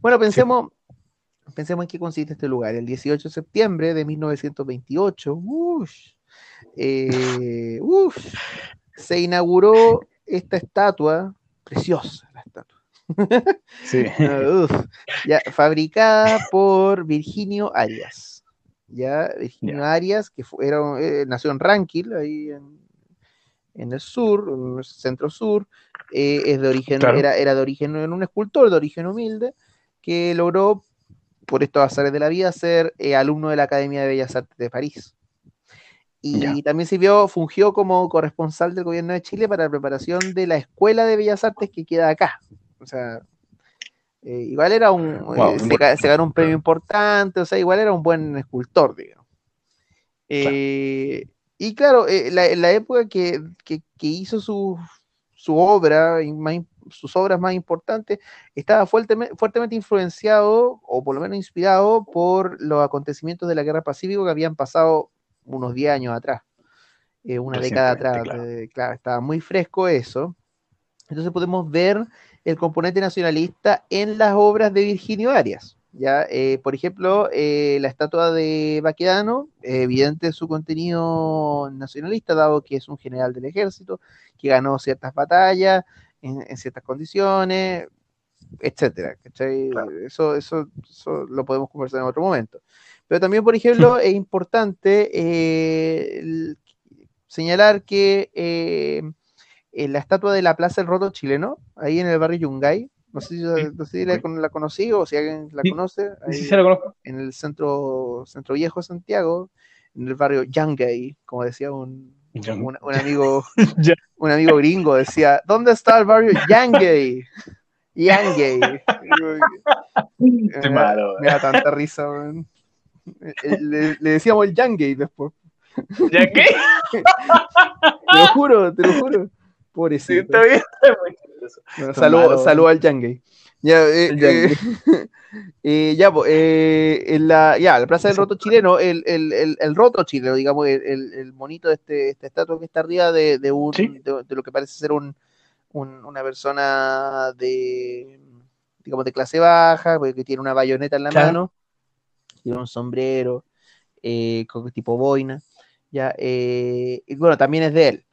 Bueno, pensemos, pensemos en qué consiste este lugar. El 18 de septiembre de 1928, ush, eh, se inauguró esta estatua, preciosa la estatua, Sí. Uf, ya, fabricada por Virginio Arias. Ya, Virginio Arias, que fu- era, eh, nació en Ranquil, ahí en, en el sur, en el centro sur, eh, es de origen, Claro. era, era de origen, era un escultor de origen humilde, que logró, por estos azares de la vida, ser eh, alumno de la Academia de Bellas Artes de París. Y también sirvió, fungió como corresponsal del gobierno de Chile para la preparación de la Escuela de Bellas Artes que queda acá. O sea, eh, igual era un. Wow, eh, se, ganó un premio importante, o sea, igual era un buen escultor, digamos. Eh, y claro, la, la época que, que- que hizo su, su obra más, sus obras más importantes, estaba fuertemente, fuertemente influenciado, o por lo menos inspirado, por los acontecimientos de la Guerra Pacífico que habían pasado unos 10 años atrás, eh, una década atrás. Claro, estaba muy fresco eso. Entonces podemos ver el componente nacionalista en las obras de Virginio Arias. ¿ya? Eh, por ejemplo, eh, la estatua de Baquedano, evidente su contenido nacionalista, dado que es un general del ejército, que ganó ciertas batallas en, en ciertas condiciones, etcétera. ¿cachai? Eso, eso, eso lo podemos conversar en otro momento. Pero también, por ejemplo, es importante eh, el- señalar que en la estatua de la Plaza del Roto chileno, ahí en el barrio Yungay, no sé si, no sé si la, con- la conocí o si alguien la Sí. conoce, Sí, ahí sí, se lo conozco. en el centro, centro viejo de Santiago, en el barrio Yungay, como decía un, un, un amigo, un amigo gringo, decía, ¿dónde está el barrio Yungay? Yungay. Qué malo, Me da tanta risa, weón. Eh, Le, le decíamos el Yungay después. ¿Ya qué? Te lo juro, te lo juro. Sí, Pobrecito. está bien. está muy chistoso. Bueno, Está saludo, saludo al Yangay. Ya, eh, eh, eh, ya, eh, en la, ya, la Plaza del Roto chileno, el, el, el, el roto chileno, digamos, el, monito de este, esta estatua que está arriba de, de, un, Sí. de, de lo que parece ser un, un- una persona de, digamos, de clase baja, porque tiene una bayoneta en la Claro. mano, tiene un sombrero, eh, con tipo boina, ya, eh, y bueno, también es de él.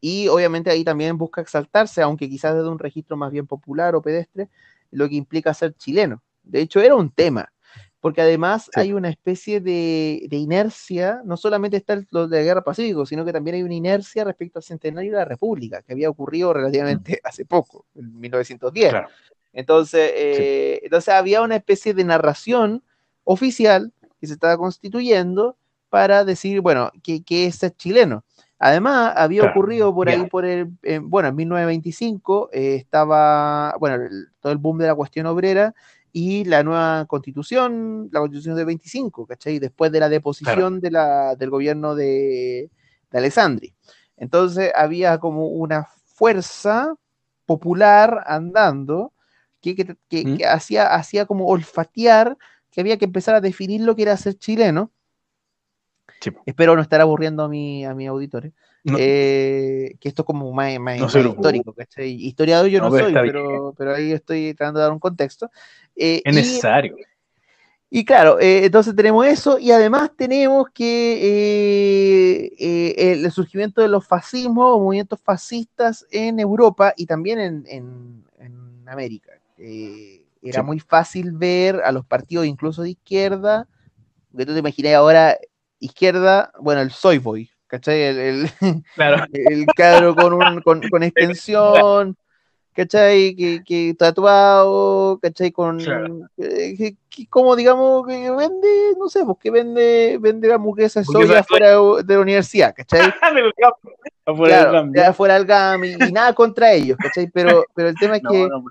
Y obviamente ahí también busca exaltarse, aunque quizás desde un registro más bien popular o pedestre, lo que implica ser chileno. De hecho, era un tema, porque además Sí. hay una especie de, de inercia, no solamente está lo de la Guerra Pacífico, sino que también hay una inercia respecto al centenario de la República, que había ocurrido relativamente hace poco, en 1910. Claro. Entonces, eh, entonces había una especie de narración oficial que se estaba constituyendo para decir, bueno, que, que es ser chileno. Además, había Claro, ocurrido por ahí, por el, eh, bueno, en 1925 eh, estaba, bueno, el- todo el boom de la cuestión obrera y la nueva constitución, la constitución del 25, ¿cachai? Después de la deposición de la, del gobierno de, de Alessandri. Entonces había como una fuerza popular andando que, que, que- ¿Mm? que hacía, hacía como olfatear que había que empezar a definir lo que era ser chileno. Sí. Espero no estar aburriendo a, mi, a mis auditores. No. eh, que esto es como más, más- No más histórico, ¿cachai? Historiador yo no, soy, pero, pero ahí estoy tratando de dar un contexto. Eh, Es necesario. y claro, eh, entonces tenemos eso y además tenemos que el surgimiento de los fascismos o movimientos fascistas en Europa y también en, en- en América. Era Sí. muy fácil ver a los partidos incluso de izquierda, que tú te imaginas ahora izquierda, bueno, el soy boy, ¿cachai? El, el, Claro. el cadro con, un, con, con extensión, ¿cachai? Que, que tatuado, ¿cachai? Con, Claro. eh, que- como digamos que vende, no sé, pues que vende, vende de Hamburguesas soya fuera de la universidad, ¿cachai? Del. Afuera del Claro, cambio. de afuera al GAM y, y nada contra ellos, ¿cachai? Pero, pero el tema es No, que no,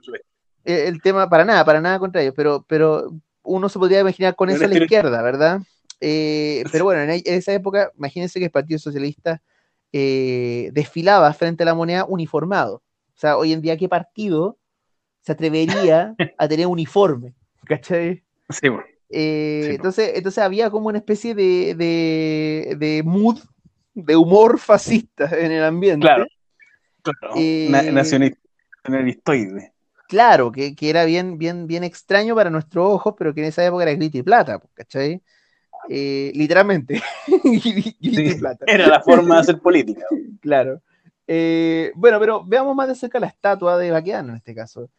el tema, para nada, para nada contra ellos, pero, pero uno se podría imaginar con Un eso a la izquierda, ¿verdad? Eh, pero bueno, en, esa época, imagínense que el Partido Socialista eh, desfilaba frente a la moneda uniformado. O sea, hoy en día, ¿qué partido se atrevería a tener uniforme? ¿Cachai? Sí, bueno. Eh, Sí, entonces, entonces había como una especie de, de, de mood, de humor fascista en el ambiente. Claro. Claro. Eh, Na- nacionalista. Nacionalistoide. Claro, que, que era bien, bien, bien extraño para nuestros ojos, pero que en esa época era grito y plata, ¿cachai? Eh, literalmente, grito y Sí, plata, Era la forma de hacer política. claro. Eh, bueno, pero veamos más de cerca la estatua de Baqueano en este caso.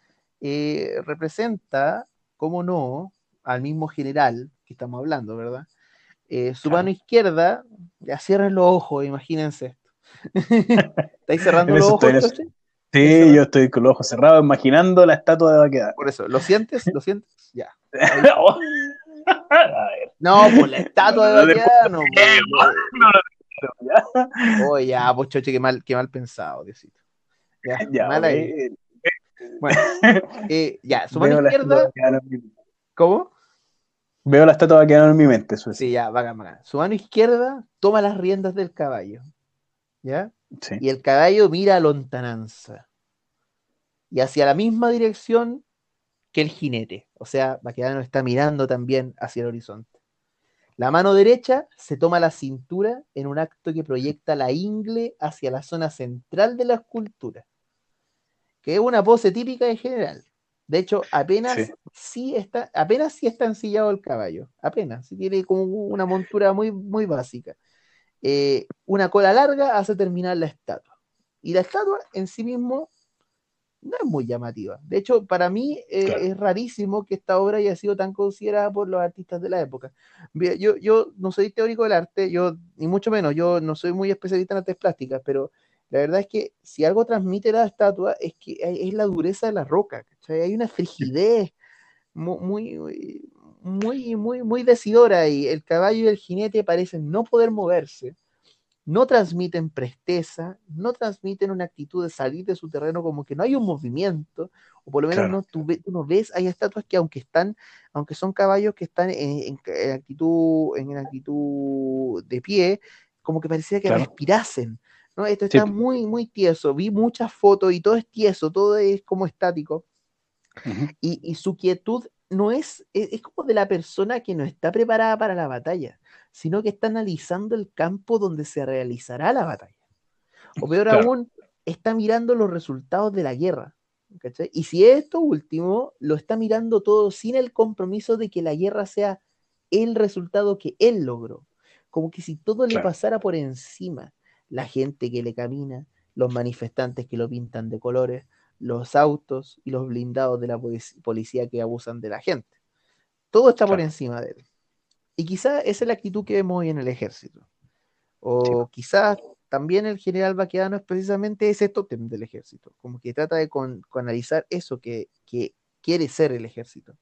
Eh, representa, como no, al mismo general que estamos hablando, ¿verdad? Eh, su Claro. mano izquierda, ya cierren los ojos, imagínense esto. ¿Estáis cerrando los ojos? eso. Sí, yo estoy con los ojos cerrados imaginando la estatua de Baquedano. Por eso, ¿lo sientes? ¿Lo sientes? Ya. No, pues la estatua de no, Baqueano. ya. Oh, ya, pues choche, qué mal, qué mal pensado, Diosito. Ya, Ya, mal ahí. Bueno, eh, ya, su mano izquierda, ¿cómo? Veo la estatua de Baquedano en mi mente, eso es. Sí, ya, bacán, bacán. Su mano izquierda toma las riendas del caballo, ¿ya? Sí. Y el caballo mira a lontananza. y hacia la misma dirección que el jinete. O sea, Baquedano está mirando también hacia el horizonte. La mano derecha se toma la cintura en un acto que proyecta la ingle hacia la zona central de la escultura, que es una pose típica en general. De hecho, apenas Sí. sí, está, apenas sí está ensillado el caballo, apenas, sí tiene como una montura muy, muy básica. Eh, una cola larga hace terminar la estatua. Y la estatua en sí mismo no es muy llamativa. De hecho, para mí eh, Claro. es rarísimo que esta obra haya sido tan considerada por los artistas de la época. Yo, yo no soy teórico del arte, yo ni mucho menos, yo no soy muy especialista en artes plásticas, pero la verdad es que si algo transmite la estatua es que hay- es la dureza de la roca, ¿cachai? Hay una frigidez mu- muy, muy, muy, muy, muy decidora y el caballo y el jinete parecen no poder moverse, no transmiten presteza, no transmiten una actitud de salir de su terreno como que no hay un movimiento, o por lo menos Claro. no, tú, tú no ves, hay estatuas que aunque están, aunque son caballos que están en, en- en actitud, en actitud de pie, como que parecía que Claro. respirasen. ¿no? Esto Sí. está muy, muy tieso. Vi muchas fotos y todo es tieso, todo es como estático y, y su quietud no es, es, es como de la persona que no está preparada para la batalla, sino que está analizando el campo donde se realizará la batalla. O peor Claro. aún, está mirando los resultados de la guerra. ¿cachai? Y si esto último, lo está mirando todo sin el compromiso de que la guerra sea el resultado que él logró. Como que si todo le pasara por encima, la gente que le camina, los manifestantes que lo pintan de colores, los autos y los blindados de la polic- policía que abusan de la gente. Todo está por encima de él. Y quizás esa es la actitud que vemos hoy en el ejército. O quizás también el general Baquedano es precisamente ese tótem del ejército, como que trata de con- canalizar eso que, que quiere ser el ejército.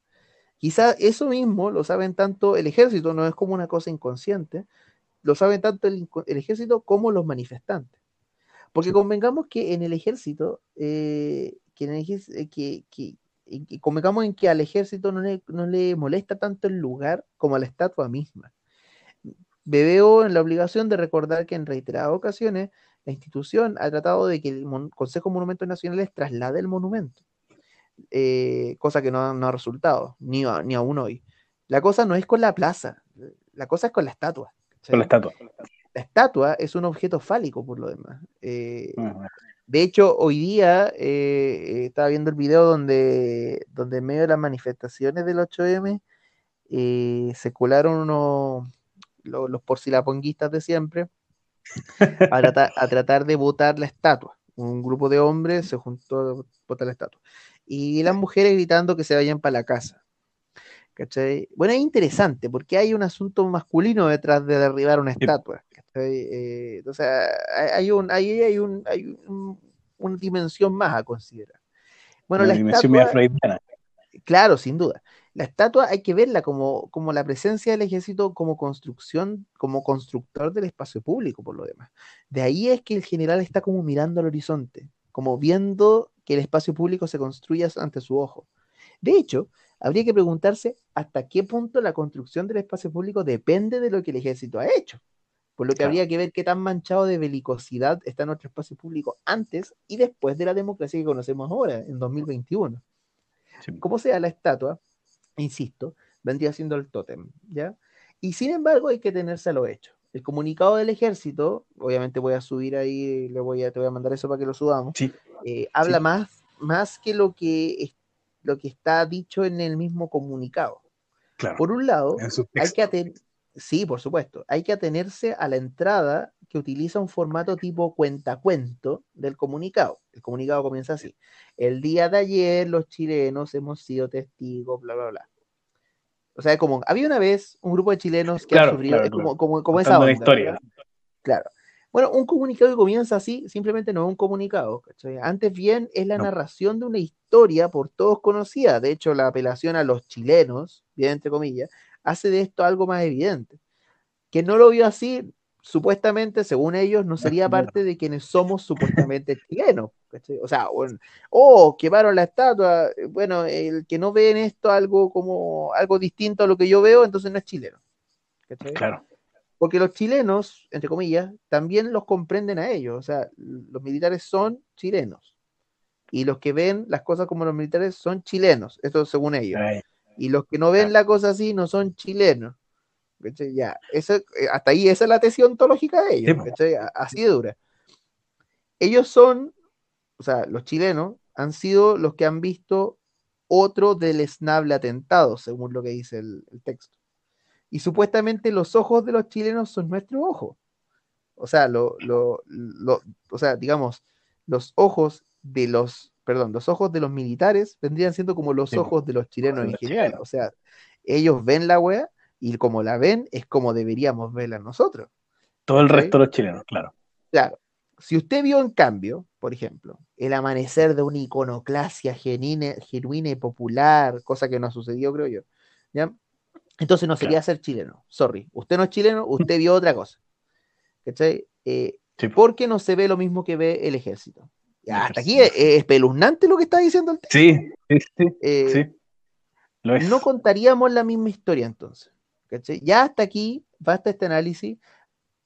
Quizás eso mismo lo saben tanto el ejército, no es como una cosa inconsciente, lo saben tanto el ejército como los manifestantes. Porque convengamos que en el ejército, eh, que, en el ejército- eh, que, que- en que convengamos en que al ejército no le, no le molesta tanto el lugar como a la estatua misma. Me veo en la obligación de recordar que en reiteradas ocasiones la institución ha tratado de que el Mon- Consejo de Monumentos Nacionales traslade el monumento, eh, cosa que no, ha- no ha resultado, ni, a- ni aún hoy. La cosa no es con la plaza, la cosa es con la estatua. Con la estatua. La estatua es un objeto fálico por lo demás. Eh, Ujú. de hecho, hoy día eh, estaba viendo el video donde, donde en medio de las manifestaciones del 8M eh, se colaron unos, lo- los porcilaponguistas de siempre a tratar, a tratar de botar la estatua. Un grupo de hombres se juntó a botar la estatua. Y las mujeres gritando que se vayan para la casa. ¿Cachai? Bueno, es interesante porque hay un asunto masculino detrás de derribar una estatua. Eh, o sea, hay, un, hay, hay un, hay un- una dimensión más a considerar. Bueno, Una la dimensión estatua. Claro, sin duda. La estatua hay que verla como, como la presencia del ejército como construcción, como constructor del espacio público, por lo demás. De ahí es que el general está como mirando al horizonte, como viendo que el espacio público se construya ante su ojo. De hecho, habría que preguntarse hasta qué punto la construcción del espacio público depende de lo que el ejército ha hecho. Por lo que Claro. habría que ver qué tan manchado de belicosidad está nuestro espacio público antes y después de la democracia que conocemos ahora, en 2021 Sí. como sea la estatua, insisto, vendría siendo el tótem, ¿ya? Y sin embargo hay que tenerse a lo hecho. El comunicado del ejército, obviamente voy a subir ahí, le voy a, te voy a mandar eso para que lo subamos, Sí. eh, habla Sí. más, más que lo que, es- lo que está dicho en el mismo comunicado. Claro. Por un lado, hay que sí, por supuesto, hay que atenerse a la entrada que utiliza un formato tipo cuentacuento del comunicado. El comunicado comienza así. El día de ayer los chilenos hemos sido testigos, bla, bla, bla. O sea, como había una vez un grupo de chilenos que Claro, han sufrido, claro, es como, claro. como, como esa onda, historia. ¿verdad? Claro. Bueno, un comunicado que comienza así simplemente no es un comunicado. ¿cachai? Antes bien es la No. narración de una historia por todos conocida. De hecho, la apelación a los chilenos, bien entre comillas, hace de esto algo más evidente. Que no lo vio así, supuestamente, según ellos, no sería parte de quienes somos supuestamente chilenos. ¿cachai? O sea, bueno, oh, quemaron la estatua. Bueno, el que no ve en esto algo como algo distinto a lo que yo veo, entonces no es chileno. ¿cachai? Claro. Porque los chilenos, entre comillas, también los comprenden a ellos. O sea, los militares son chilenos. Y los que ven las cosas como los militares son chilenos, esto según ellos. Ay, Y los que no ven la cosa así no son chilenos. ¿cachai? Ya, eso, eh, hasta ahí esa es la tesis ontológica de ellos, así de dura. Ellos son, o sea, los chilenos han sido los que han visto otro deleznable atentado, según lo que dice el, el texto. Y supuestamente los ojos de los chilenos son nuestros ojos. O sea, lo, lo- lo- o sea, digamos, los ojos de los, perdón, los ojos de los militares vendrían siendo como los Sí, ojos de los chilenos en general. O sea, ellos ven la wea y como la ven es como deberíamos verla nosotros. Todo el resto de los chilenos, claro. Claro, si usted vio en cambio, por ejemplo, el amanecer de una iconoclasia genuina, genuina y popular, cosa que no ha sucedido, creo yo, ¿ya? Entonces no sería ser chileno. Sorry, usted no es chileno, usted vio otra cosa. ¿Cachai? Eh, Sí. porque no se ve lo mismo que ve el ejército. Hasta aquí es, espeluznante lo que está diciendo el. Sí, sí, sí, Eh, sí. Lo es. no contaríamos la misma historia entonces. Ya hasta aquí basta este análisis,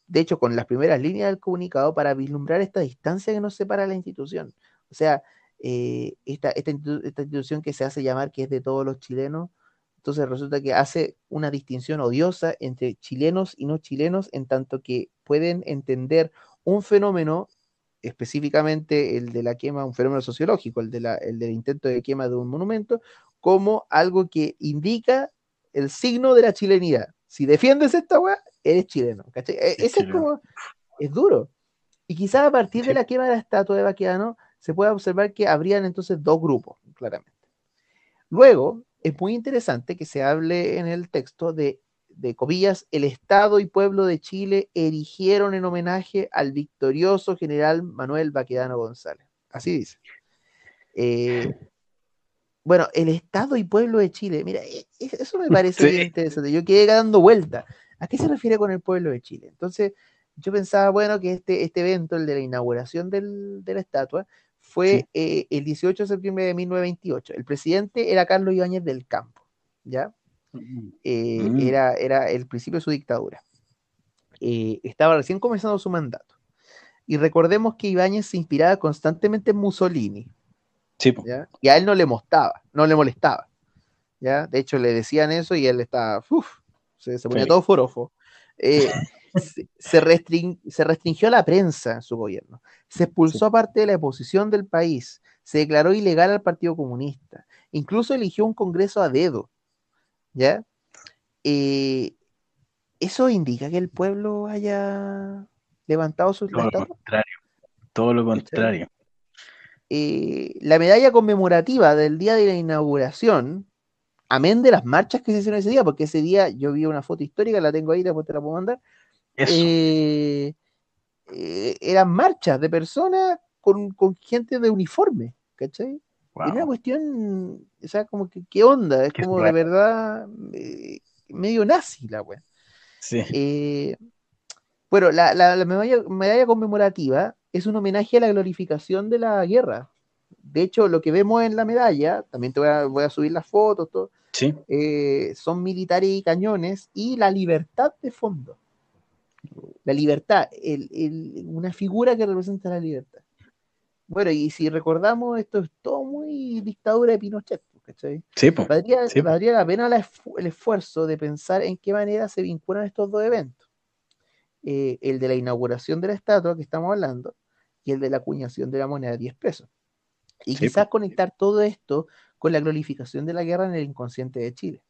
de hecho, con las primeras líneas del comunicado para vislumbrar esta distancia que nos separa la institución. O sea, eh, esta, esta, esta institución que se hace llamar que es de todos los chilenos, entonces resulta que hace una distinción odiosa entre chilenos y no chilenos, en tanto que pueden entender un fenómeno, específicamente el de la quema, un fenómeno sociológico, el, de la- el del intento de quema de un monumento, como algo que indica el signo de la chilenidad. Si defiendes esta weá, eres chileno. ¿cachai? E- Es Ese es como, es duro. Y quizás a partir de la quema de la estatua de Baquedano se puede observar que habrían entonces dos grupos, claramente. Luego, es muy interesante que se hable en el texto de, de comillas, el Estado y pueblo de Chile erigieron en homenaje al victorioso general Manuel Baquedano González. Así dice. Eh, bueno, el Estado y pueblo de Chile, mira, e- e- eso me parece Sí. bien interesante. Yo quedé dando vuelta. ¿A qué se refiere con el pueblo de Chile? Entonces, yo pensaba, bueno, que este, este evento, el de la inauguración del- de la estatua, fue Sí. eh, el 18 de septiembre de 1928. El presidente era Carlos Ibáñez del Campo, ¿ya? Eh, Mm. era, era el principio de su dictadura. Eh, estaba recién comenzando su mandato. Y recordemos que Ibáñez se inspiraba constantemente en Mussolini, Sí. Y a él no le molestaba, no le molestaba, ¿ya? De hecho, le decían eso y él estaba, uf, se, se ponía todo forofo. Eh, se, se restring- se restringió la prensa en su gobierno, se expulsó Sí. a parte de la oposición del país, se declaró ilegal al Partido Comunista, incluso eligió un congreso a dedo, ¿ya? Eh, eso indica que el pueblo haya levantado sus Todo lo contrario. Todo lo contrario. eh, la medalla conmemorativa del día de la inauguración, amén de las marchas que se hicieron ese día, porque ese día yo vi una foto histórica, la tengo ahí, después te la puedo mandar, Eso. eh, eh, eran marchas de personas con, con gente de uniforme, ¿cachai? Wow. Era una cuestión, o sea, como que, ¿qué onda? Es Qué como de verdad eh, medio nazi la wea. Sí. Eh, bueno, la, la- la medalla, medalla conmemorativa es un homenaje a la glorificación de la guerra. De hecho, lo que vemos en la medalla, también te voy a, voy a subir las fotos, todo, Sí. eh, son militares y cañones y la libertad de fondo. La libertad, el- el- una figura que representa la libertad. Bueno, y si recordamos, esto es todo muy dictadura de Pinochet, ¿cachai? Sí, po. Valdría, Sí. valdría la pena la esfu- el esfuerzo de pensar en qué manera se vinculan estos dos eventos. Eh, el de la inauguración de la estatua que estamos hablando y el de la acuñación de la moneda de 10 pesos. Y Sí, quizás po. conectar todo esto con la glorificación de la guerra en el inconsciente de Chile.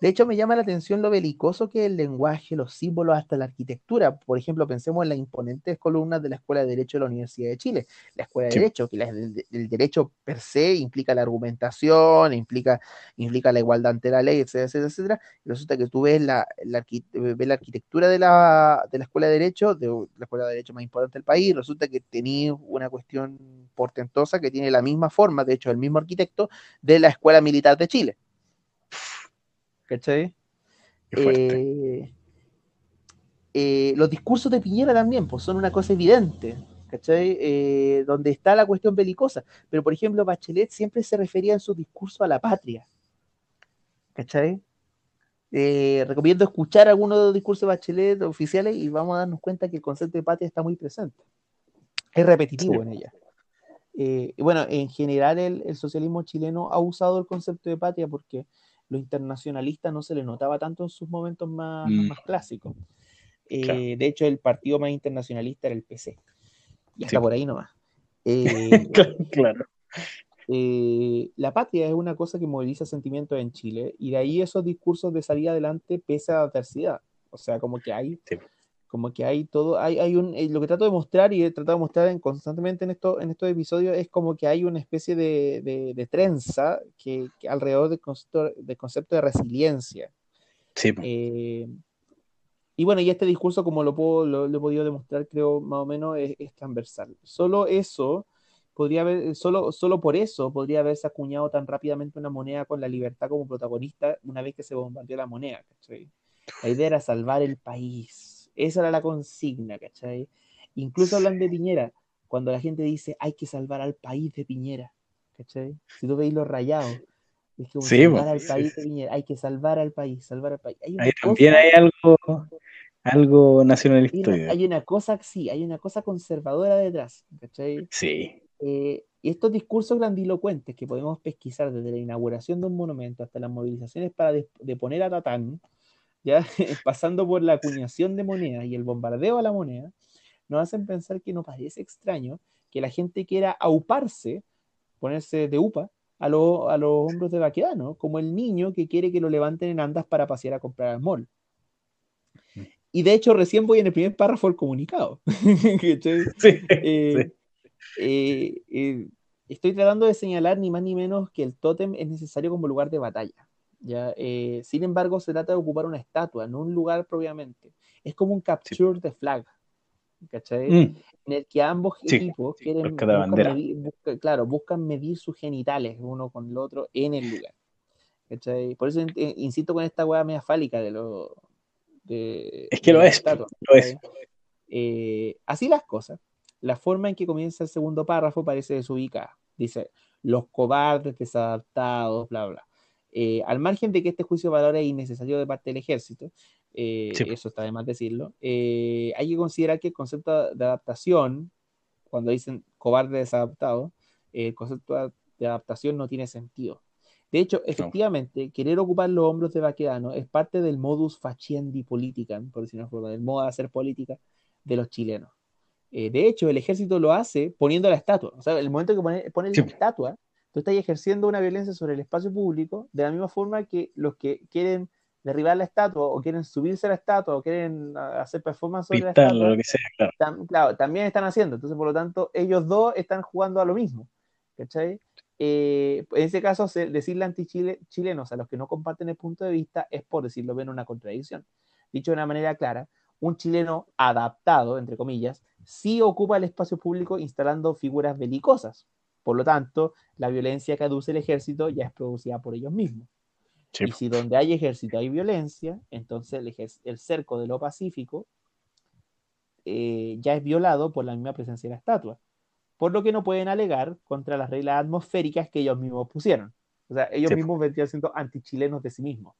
De hecho, me llama la atención lo belicoso que es el lenguaje, los símbolos, hasta la arquitectura. Por ejemplo, pensemos en las imponentes columnas de la Escuela de Derecho de la Universidad de Chile. La Escuela de Sí. Derecho, que la- el, el derecho per se implica la argumentación, implica, implica la igualdad ante la ley, etcétera, etcétera, etcétera. Y resulta que tú ves la, la, arqui- ves la arquitectura de la, de la Escuela de Derecho, de la Escuela de Derecho más importante del país, resulta que tenía una cuestión portentosa que tiene la misma forma, de hecho, el mismo arquitecto de la Escuela Militar de Chile. ¿Cachai? Eh, eh, los discursos de Piñera también, pues son una cosa evidente, ¿cachai? Eh, donde está la cuestión belicosa. Pero, por ejemplo, Bachelet siempre se refería en su discurso a la patria, ¿cachai? Recomiendo escuchar algunos de los discursos de Bachelet oficiales y vamos a darnos cuenta que el concepto de patria está muy presente. Es repetitivo Sí. en ella. Eh, bueno, en general el, el socialismo chileno ha usado el concepto de patria porque lo internacionalista no se le notaba tanto en sus momentos más, Mm. más clásicos. Eh, Claro. De hecho, el partido más internacionalista era el PC. Y hasta Sí. por ahí nomás. Eh, claro. eh, la patria es una cosa que moviliza sentimientos en Chile y de ahí esos discursos de salir adelante pese a la adversidad. O sea, como que hay, Sí. Como que hay todo, hay, hay un, eh, lo que trato de mostrar y he tratado de mostrar en- constantemente en, esto, en estos episodios es como que hay una especie de, de- de trenza que, que alrededor del concepto, del concepto de resiliencia. Sí. Eh, y bueno, y este discurso, como lo, puedo, lo, lo he podido demostrar, creo más o menos, es, es transversal. Solo eso podría haber, solo, solo por eso podría haberse acuñado tan rápidamente una moneda con la libertad como protagonista una vez que se bombardeó la moneda, ¿cachai? La idea era salvar el país. Esa era la consigna, ¿cachai? Incluso hablan de Piñera, cuando la gente dice hay que salvar al país de Piñera, ¿cachai? Si tú veis los rayados, es como Sí, salvar al país de Piñera, hay que salvar al país, salvar al país. Hay una Ahí también cosa- hay algo, algo hay nacionalista. una, hoy día. hay una cosa, sí, hay una cosa conservadora detrás, ¿cachai? Sí, Eh, y estos discursos grandilocuentes que podemos pesquisar desde la inauguración de un monumento hasta las movilizaciones para de- deponer a Tatán, ya pasando por la acuñación de monedas y el bombardeo a la moneda, nos hacen pensar que nos parece extraño que la gente quiera auparse, ponerse de upa, a, lo- a los hombros de Baquedano, como el niño que quiere que lo levanten en andas para pasear a comprar al mall. Y de hecho, recién voy en el primer párrafo del comunicado. Eh, eh, eh, estoy tratando de señalar ni más ni menos que el tótem es necesario como lugar de batalla. ¿Ya? Eh, sin embargo, se trata de ocupar una estatua, no un lugar propiamente. Es como un capture de flag, ¿cachai? Mm, En el que ambos Sí, equipos quieren buscan medir, claro, buscan medir sus genitales uno con el otro en el lugar. ¿cachai? Por eso eh, insisto con esta hueá media fálica de de, Es que de lo es, estatuas, lo es. Eh, así las cosas, la forma en que comienza el segundo párrafo parece desubicada. Dice, los cobardes, desadaptados, bla, bla. Eh, al margen de que este juicio de valor es innecesario de parte del ejército, eh, Sí. eso está de más decirlo, eh, hay que considerar que el concepto de adaptación, cuando dicen cobarde desadaptado, el concepto de adaptación no tiene sentido. De hecho, efectivamente, querer ocupar los hombros de Baquedano es parte del modus faciendi politicam, por decirlo de una forma, del modo de hacer política de los chilenos. Eh, de hecho, el ejército lo hace poniendo la estatua. O sea, el momento que pone, pone Sí. la estatua, tú estás ejerciendo una violencia sobre el espacio público de la misma forma que los que quieren derribar la estatua o quieren subirse a la estatua o quieren ah, hacer performance sobre la pintarlo, estatua, lo que sea, claro. tam- claro, también están haciendo. Entonces, por lo tanto, ellos dos están jugando a lo mismo. ¿Cachai? Eh, en ese caso, decirle anti-chilenos a los que no comparten el punto de vista es, por decirlo bien, una contradicción. Dicho de una manera clara, un chileno adaptado, entre comillas, sí ocupa el espacio público instalando figuras belicosas. Por lo tanto, la violencia que aduce el ejército ya es producida por ellos mismos. Sí, Y si donde hay ejército hay violencia, entonces el, cerco de lo pacífico eh, ya es violado por la misma presencia de la estatua. Por lo que no pueden alegar contra las reglas atmosféricas que ellos mismos pusieron. O sea, ellos Sí. mismos vendrían siendo antichilenos de sí mismos.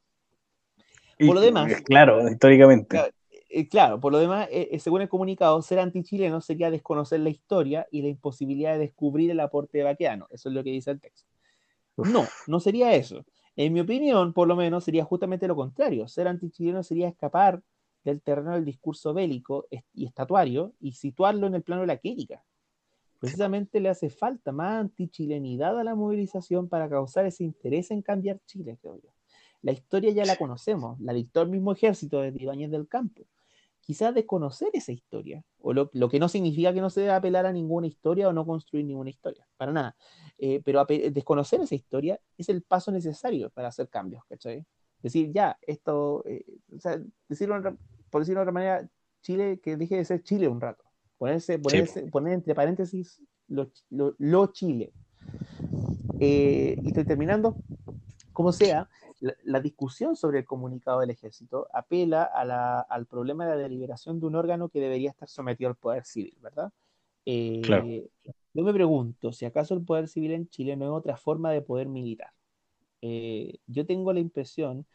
Y- Por lo demás- Claro, históricamente. Claro, eh, claro, por lo demás, eh, eh, según el comunicado, ser antichileno sería desconocer la historia y la imposibilidad de descubrir el aporte de Baqueano. Eso es lo que dice el texto. No, no sería eso. En mi opinión, por lo menos, sería justamente lo contrario. Ser antichileno sería escapar del terreno del discurso bélico y estatuario y situarlo en el plano de la crítica. Precisamente le hace falta más antichilenidad a la movilización para causar ese interés en cambiar Chile, creo yo. La historia ya la conocemos, la dictó el mismo ejército desde Ibáñez del Campo. Quizás desconocer esa historia, o lo, lo que no significa que no se debe apelar a ninguna historia o no construir ninguna historia, para nada. Eh, pero desconocer esa historia es el paso necesario para hacer cambios, ¿cachai? Decir, ya, esto, eh, o sea, decirlo, por decirlo de otra manera, Chile, que deje de ser Chile un rato. Ponerse, ponerse, poner entre paréntesis lo, lo- lo Chile. Eh, y estoy terminando. Como sea, la, la discusión sobre el comunicado del ejército apela a la- al problema de la deliberación de un órgano que debería estar sometido al poder civil, ¿verdad? Eh, Claro. Yo me pregunto si acaso el poder civil en Chile no es otra forma de poder militar. Eh, yo tengo la impresión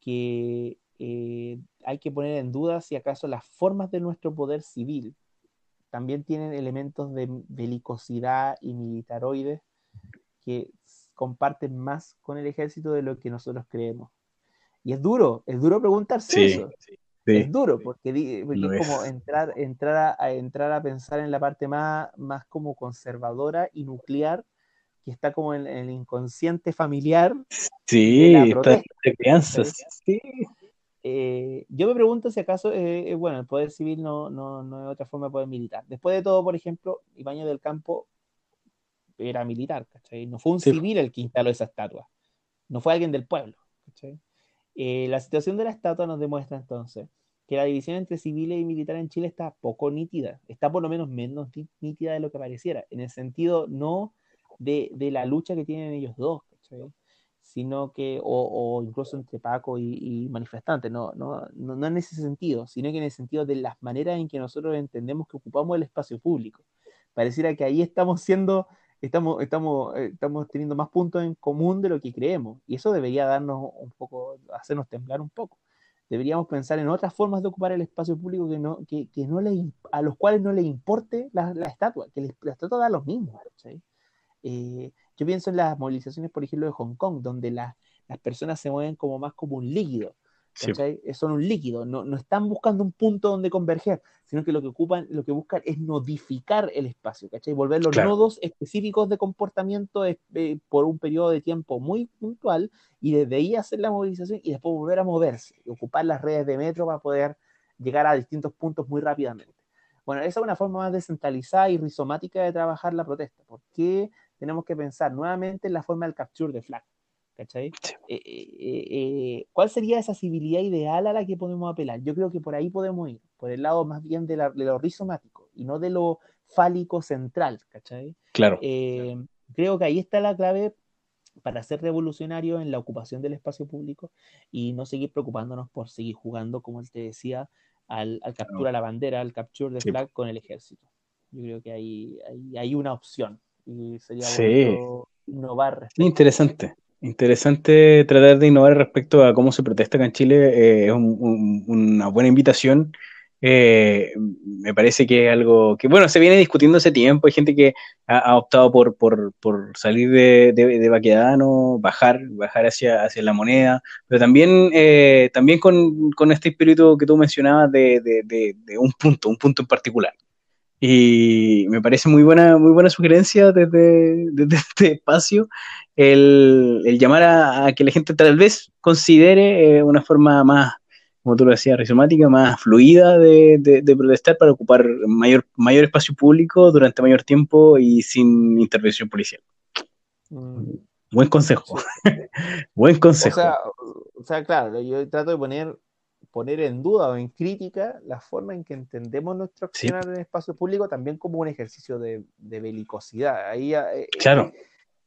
que eh, hay que poner en duda si acaso las formas de nuestro poder civil también tienen elementos de belicosidad y militaroides que comparten más con el ejército de lo que nosotros creemos. Y es duro, es duro preguntarse Sí, eso. sí. Es duro porque, es como es. entrar, entrar, a, a entrar a pensar en la parte más, más como conservadora y nuclear que está como en, en el inconsciente familiar. Sí, está protesta, de crianzas. Sí. Eh, yo me pregunto si acaso, eh, eh, bueno, el poder civil no, no, no es otra forma de poder militar. Después de todo, por ejemplo, Ibañez del Campo era militar, ¿cachai? No fue un Sí. civil el que instaló esa estatua, no fue alguien del pueblo, ¿cachai? Eh, la situación de la estatua nos demuestra entonces que la división entre civiles y militares en Chile está poco nítida, está por lo menos menos ní- nítida de lo que pareciera, en el sentido no de, de la lucha que tienen ellos dos, ¿cachai? sino que, o, o incluso entre Paco y, y manifestantes, no, no, no, no en ese sentido, sino que en el sentido de las maneras en que nosotros entendemos que ocupamos el espacio público. Pareciera que ahí estamos siendo, estamos, estamos, eh, estamos teniendo más puntos en común de lo que creemos, y eso debería darnos un poco, hacernos temblar un poco. Deberíamos pensar en otras formas de ocupar el espacio público que no, que, que no le, a los cuales no les importe la, la estatua, que les- la estatua da lo mismo. ¿cachai? Eh, yo pienso en las movilizaciones, por ejemplo, de Hong Kong, donde la- las personas se mueven como más como un líquido. Sí. Son un líquido, no, no están buscando un punto donde converger, sino que lo que ocupan, lo que buscan es nodificar el espacio, ¿cachai? Volver los Claro. nodos específicos de comportamiento eh, eh, por un periodo de tiempo muy puntual y desde ahí hacer la movilización y después volver a moverse y ocupar las redes de metro para poder llegar a distintos puntos muy rápidamente. Bueno, esa es una forma más descentralizada y rizomática de trabajar la protesta. ¿Por qué tenemos que pensar nuevamente en la forma del capture de flag? ¿Cachai? Sí. Eh, eh, eh, ¿Cuál sería esa civilidad ideal a la que podemos apelar? Yo creo que por ahí podemos ir, por el lado más bien de, la- de lo rizomático y no de lo fálico central, ¿cachai? Claro. Creo que ahí está la clave para ser revolucionario en la ocupación del espacio público y no seguir preocupándonos por seguir jugando, como él te decía, al, al captura la bandera, al capture de Sí. flag con el ejército. Yo creo que ahí hay, hay una opción y sería Sí. innovar respecto. Interesante. Interesante tratar de innovar respecto a cómo se protesta acá en Chile. eh, es un- un- una buena invitación. Eh, me parece que es algo que, bueno, se viene discutiendo hace tiempo. Hay gente que ha, optado por, por, por salir de, de, de Baquedano, bajar, bajar hacia, hacia la moneda, pero también, eh, también con, con este espíritu que tú mencionabas de, de un punto, un punto en particular. Y me parece muy buena, muy buena sugerencia desde, desde este espacio el, el llamar a, a que la gente tal vez considere eh, una forma más, como tú lo decías, rizomática, más fluida de, de- de protestar para ocupar mayor, mayor espacio público durante mayor tiempo y sin intervención policial. Mm. Buen consejo. Buen O consejo. sea, o sea, claro, yo trato de poner, poner en duda o en crítica la forma en que entendemos nuestro Sí. accionar en el espacio público también como un ejercicio de, de belicosidad. Ahí, eh, claro,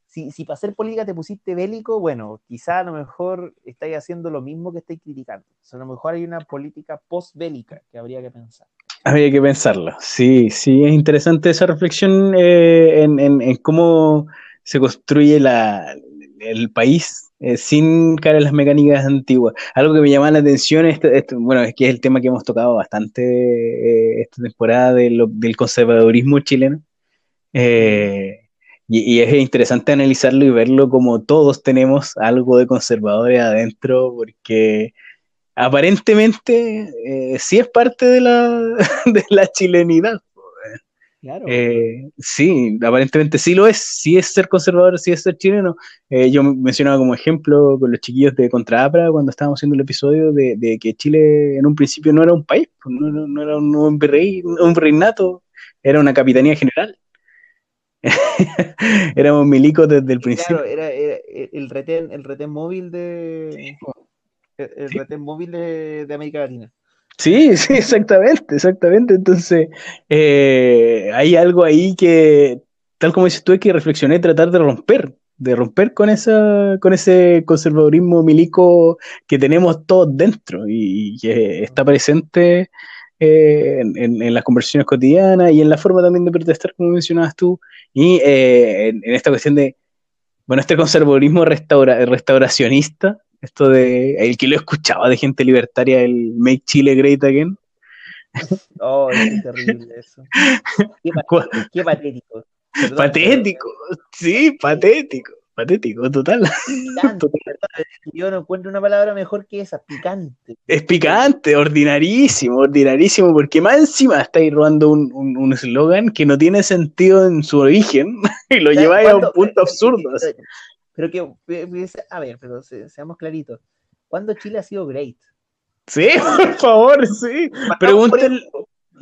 si, si para hacer política te pusiste bélico, bueno, quizá a lo mejor estáis haciendo lo mismo que estáis criticando. O sea, a lo mejor hay una política post-bélica que habría que pensar. habría que pensarlo. Sí, sí, es interesante esa reflexión eh, en, en- en cómo se construye la, el país eh, sin caer en las mecánicas antiguas. Algo que me llama la atención, este- este- bueno, es que es el tema que hemos tocado bastante eh, esta temporada del conservadurismo chileno. Eh, y, es interesante analizarlo y verlo como todos tenemos algo de conservadores adentro, porque aparentemente sí es parte de la, de la chilenidad. Claro. Eh, sí, aparentemente sí lo es, sí es ser conservador, sí es ser chileno. Eh, yo mencionaba como ejemplo con los chiquillos de Contrapra cuando estábamos haciendo el episodio de, de que Chile en un principio no era un país, pues, no, no- no era un, un virrey, un virreinato, era una capitanía general. Éramos milicos desde el principio. Claro, era, era el retén, el retén móvil de el, el Sí. retén móvil de, de América Latina. Sí, sí, exactamente, exactamente. Entonces, eh, hay algo ahí que, tal como dices tú, hay que reflexionar y tratar de romper, de romper con esa, con ese conservadurismo milico que tenemos todos dentro y, que está presente eh, en, las conversaciones cotidianas y en la forma también de protestar, como mencionabas tú, y eh, en, esta cuestión de, bueno, este conservadurismo restaura- restauracionista, esto de, el que lo escuchaba de gente libertaria, el Make Chile Great Again, Oh, qué terrible eso. Qué, patético. Perdón, Patético, sí, patético, patético, total. picante, Yo no encuentro una palabra mejor que esa, picante. Es picante, ordinarísimo, ordinarísimo, porque más encima estáis robando un un- un eslogan que no tiene sentido en su origen y lo ¿Sabes lleváis a un punto Pero- absurdo. Pero que, a ver, pero se- seamos claritos. ¿Cuándo Chile ha sido great? Sí, por favor, sí. Pregúntenle,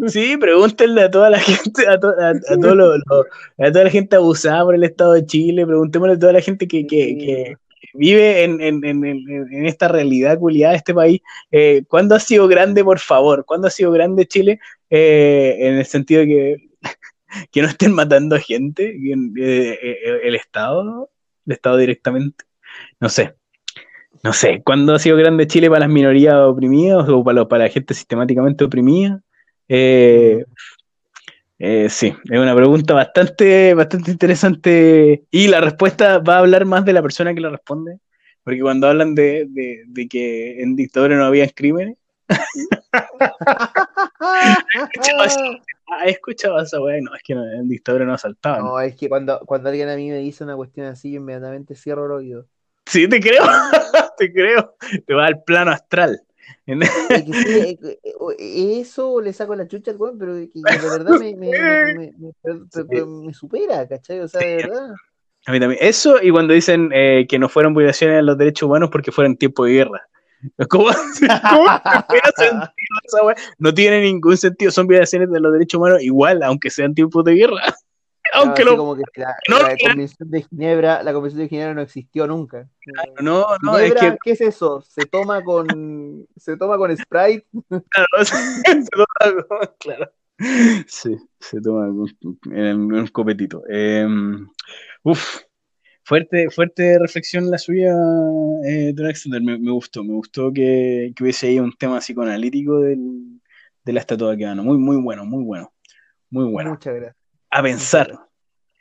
sí, pregúntenle a toda la gente, a, to- a, a todo lo- lo- a toda la gente abusada por el Estado de Chile, preguntémosle a toda la gente que, que, que vive en, en, en, en- esta realidad culiada de este país, eh, ¿cuándo ha sido grande, por favor? ¿Cuándo ha sido grande Chile? Eh, en el sentido de que, que no estén matando a gente, eh, eh, el Estado, Estado directamente, no sé. No sé, ¿cuándo ha sido grande Chile para las minorías oprimidas o para, para la gente sistemáticamente oprimida? Eh, eh, sí, es una pregunta bastante, bastante interesante y la respuesta va a hablar más de la persona que la responde, porque cuando hablan de, de- de que en dictadura no había crímenes, he escuchado esa weá, no, es que no, en dictadura no asaltaban. No, es que cuando, cuando alguien a mí me dice una cuestión así, yo inmediatamente cierro el oído. Sí, te creo, te creo, te va al plano astral. Es que sí, eh, eh, eso le saco la chucha al weón, pero que, de verdad me, me, me supera, ¿cachai? O sea, de verdad. A mí también. Eso y cuando dicen eh, que no fueron violaciones a los derechos humanos porque fueron tiempo de guerra. ¿Cómo, cómo tiene sentido esa wea? No tiene ningún sentido. Son violaciones de los derechos humanos igual, aunque sean tiempos de guerra. Aunque no, como que la, no lo convención de Ginebra, la convención de Ginebra no existió nunca. no, no, es Ginebra, que ¿qué es eso? Se toma con se toma con Sprite. claro, se toma con- claro. Sí, se toma con- en un copetito. Eh, uf, fuerte, fuerte reflexión la suya, eh, Exeter. Me, me gustó, me gustó que, que hubiese ahí un tema psicoanalítico del, de la estatua que gana. Muy, muy bueno, muy bueno, muy bueno. Muchas gracias. A pensar,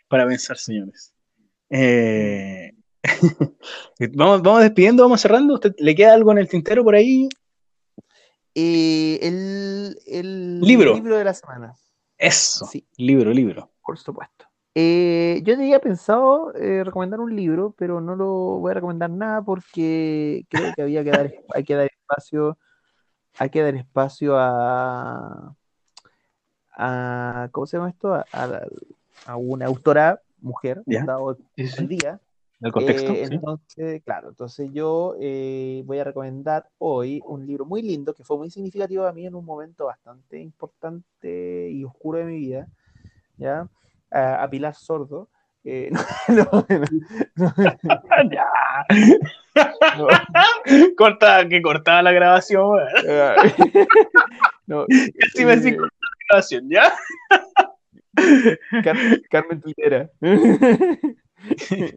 para pensar, señores. Eh, vamos, vamos despidiendo, vamos cerrando. ¿Usted, ¿Le queda algo en el tintero por ahí? Eh, el, el Libro. libro de la semana. Eso, Sí. libro, libro. Por supuesto. Eh, yo tenía pensado eh, recomendar un libro, pero no lo voy a recomendar nada porque creo que había que dar, hay que dar espacio, hay que dar espacio a, a ¿cómo se llama esto? A, a- a una autora mujer, Ya. dado el día. ¿El contexto? Eh, sí. entonces, claro, entonces yo eh, voy a recomendar hoy un libro muy lindo que fue muy significativo a mí en un momento bastante importante y oscuro de mi vida, ¿ya? A, a Pilar Sordo. eh, no, no, no, Corta, que cortaba la grabación, weón. no, Así me decís eh, corta la grabación, ¿ya? Car- Carmen Tulera.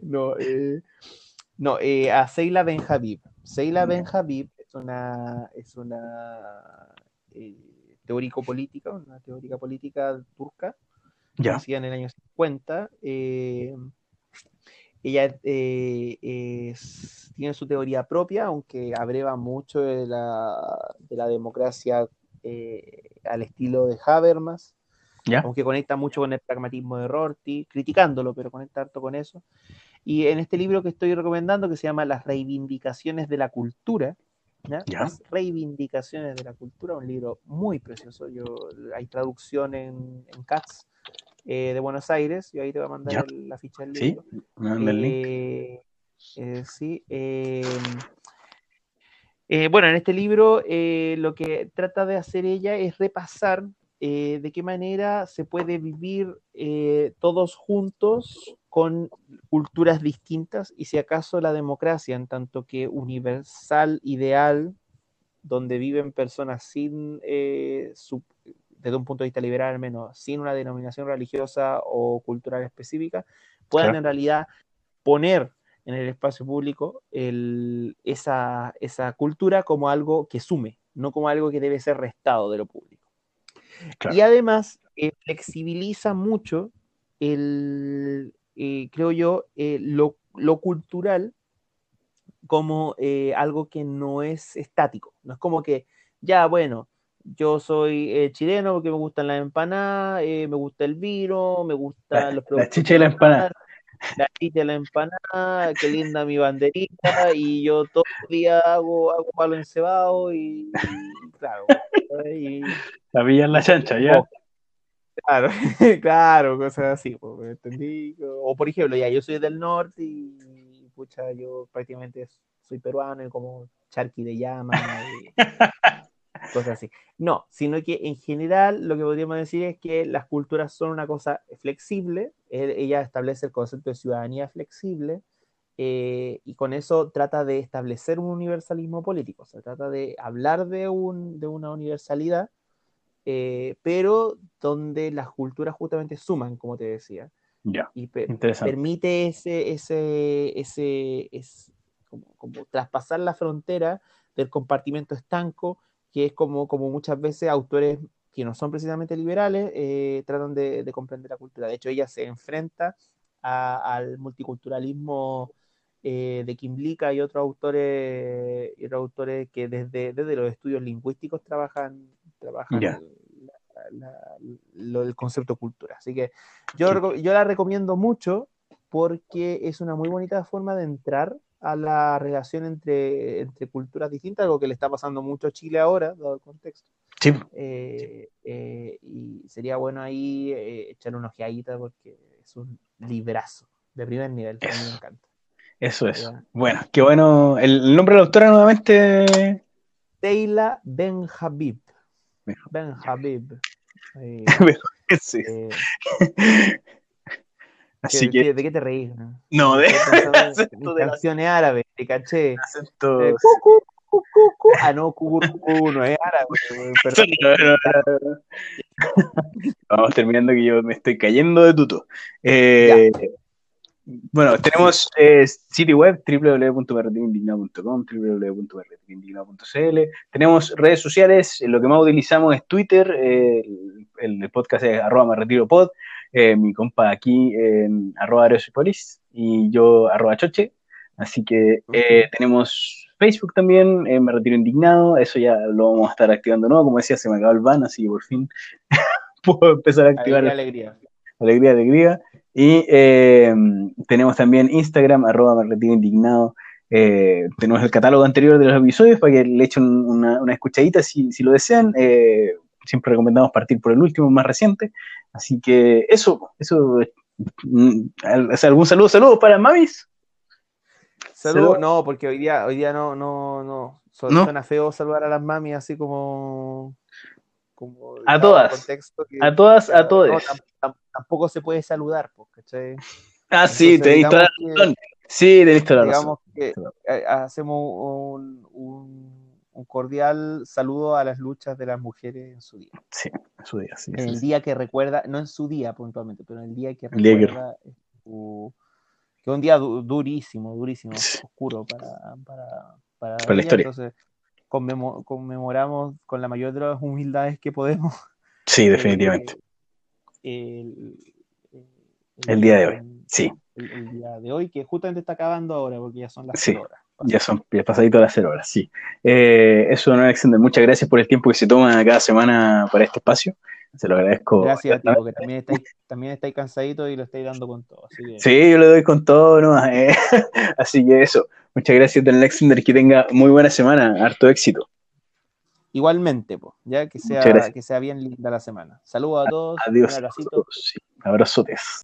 no, eh, no eh, a Seila Ben Habib. Seila Ben Habib es una, es una eh, teórico-política, una teórica política turca, Ya. nacida en el año 50. eh, ella eh, es- tiene su teoría propia, aunque abreva mucho de la, de la democracia eh, al estilo de Habermas Ya. aunque conecta mucho con el pragmatismo de Rorty, criticándolo, pero conecta harto con eso. Y en este libro que estoy recomendando, que se llama Las reivindicaciones de la cultura, ¿ya? Ya. Las reivindicaciones de la cultura, un libro muy precioso. Yo, hay traducción en, en CATS eh, de Buenos Aires, y ahí te voy a mandar el- la ficha del Sí, libro. me manda el link. Eh, eh, sí. bueno, en este libro lo que trata de hacer ella es repasar eh, de qué manera se puede vivir eh, todos juntos con culturas distintas y si acaso la democracia, en tanto que universal, ideal, donde viven personas sin, eh, su- desde un punto de vista liberal al menos, sin una denominación religiosa o cultural específica, puedan Claro. en realidad poner en el espacio público el- esa, esa cultura como algo que sume, no como algo que debe ser restado de lo público. Claro. Y además eh, flexibiliza mucho el, eh, creo yo, eh, lo, lo cultural como algo que no es estático. No es como que, ya, bueno, yo soy eh, chileno porque me gustan las empanadas, eh, me gusta el vino, me gustan La- los la productos chicha y la empanada. La chicha y la empanada, qué linda mi banderita, y yo todo el día hago, hago palo encebado y, y claro, y, La villa en la chancha, ya. Oh, Claro, claro, cosas así, pues, ¿me entendí? O por ejemplo, ya yo soy del norte y pucha, yo prácticamente soy peruano y como charqui de llama y cosas así. No, sino que en general lo que podríamos decir es que las culturas son una cosa flexible, eh, ella establece el concepto de ciudadanía flexible eh, y con eso trata de establecer un universalismo político, se trata de hablar de, un, de una universalidad eh, pero donde las culturas justamente suman, como te decía, Ya, y permite ese, ese, ese, es como, como traspasar la frontera del compartimento estanco, que es como, como muchas veces autores que no son precisamente liberales eh, tratan de, de comprender la cultura. De hecho, ella se enfrenta a- al multiculturalismo eh, de Kimlicka y otros autores, y otros autores que desde, desde los estudios lingüísticos trabajan, trabajan Ya. la- del concepto cultura. Así que yo, yo la recomiendo mucho porque es una muy bonita forma de entrar a la relación entre, entre culturas distintas, algo que le está pasando mucho a Chile ahora, dado el contexto. Sí, Eh, eh, y sería bueno ahí eh, echarle una ojeadita porque es un librazo de primer nivel, a mí me Eso. encanta. eso es. Ya. Bueno, qué bueno. El, nombre de la autora nuevamente. Teila Ben Habib. Ben Habib. Eh, Sí. eh, Así ¿qué- que, qué- ¿De qué te reís? no? no, de acento de la- canciones árabes, te caché. acento. Eh, cu, cu, cu, cu, cu. Ah, no, no es árabe. perdón. Vamos terminando que yo me estoy cayendo de tuto. Eh, bueno, tenemos eh, sitio web www.berretindignado.com, www.berretindignado.cl. Tenemos redes sociales, eh, lo que más utilizamos es Twitter, eh, el, el podcast es arroba me retiro pod, eh, mi compa aquí en arroba Aerosopolis y yo arroba choche. Así que eh, tenemos Facebook también, eh, me retiro indignado, eso ya lo vamos a estar activando nuevo, como decía, se me acabó el ban, así que por fin puedo empezar a activar Alegría, alegría. Alegría, alegría. Y eh, tenemos también Instagram, arroba me retiro indignado. Eh, tenemos el catálogo anterior de los episodios para que le echen una, una escuchadita si, si lo desean. Siempre recomendamos partir por el último, más reciente. Así que eso, eso. mm, ¿Algún saludo? ¿Saludos para mamis? Salud, Salud. no, porque hoy día, hoy día no, no, no. Su- ¿No? Suena feo saludar a las mami así como. como A todas. que- A todas, a no, todos. tam- tam- tampoco se puede saludar, ¿cachai? Ah, sí, Entonces, tenéis toda la razón. Sí, tenéis toda la razón. digamos que eh, hacemos un, un- un cordial saludo a las luchas de las mujeres en su día. Sí, en su día, sí, En el sí. día que recuerda, no en su día puntualmente, pero en el día que El día que- recuerda su- que un día du- durísimo, durísimo, Sí. oscuro para, para, para, Para la historia. Entonces, conmemo- conmemoramos con la mayor de las humildades que podemos. Sí, definitivamente. el, el- El día de hoy, sí. El, día de hoy, que justamente está acabando ahora, porque ya son las Sí. horas. Ya son ya pasadito las cero horas, sí. Eh, eso, no Alexander, muchas gracias por el tiempo que se toma cada semana para este espacio. Se lo agradezco. Gracias a ti, porque también estáis, también estáis cansaditos y lo estáis dando con todo. Así que, Sí, yo le doy con todo, ¿no? Eh, así que eso. Muchas gracias, don Alexander, que tenga muy buena semana, harto éxito. Igualmente, pues, ya que sea, que sea bien linda la semana. Saludos a todos, Adiós. un a abracito. todos, sí. Abrazotes.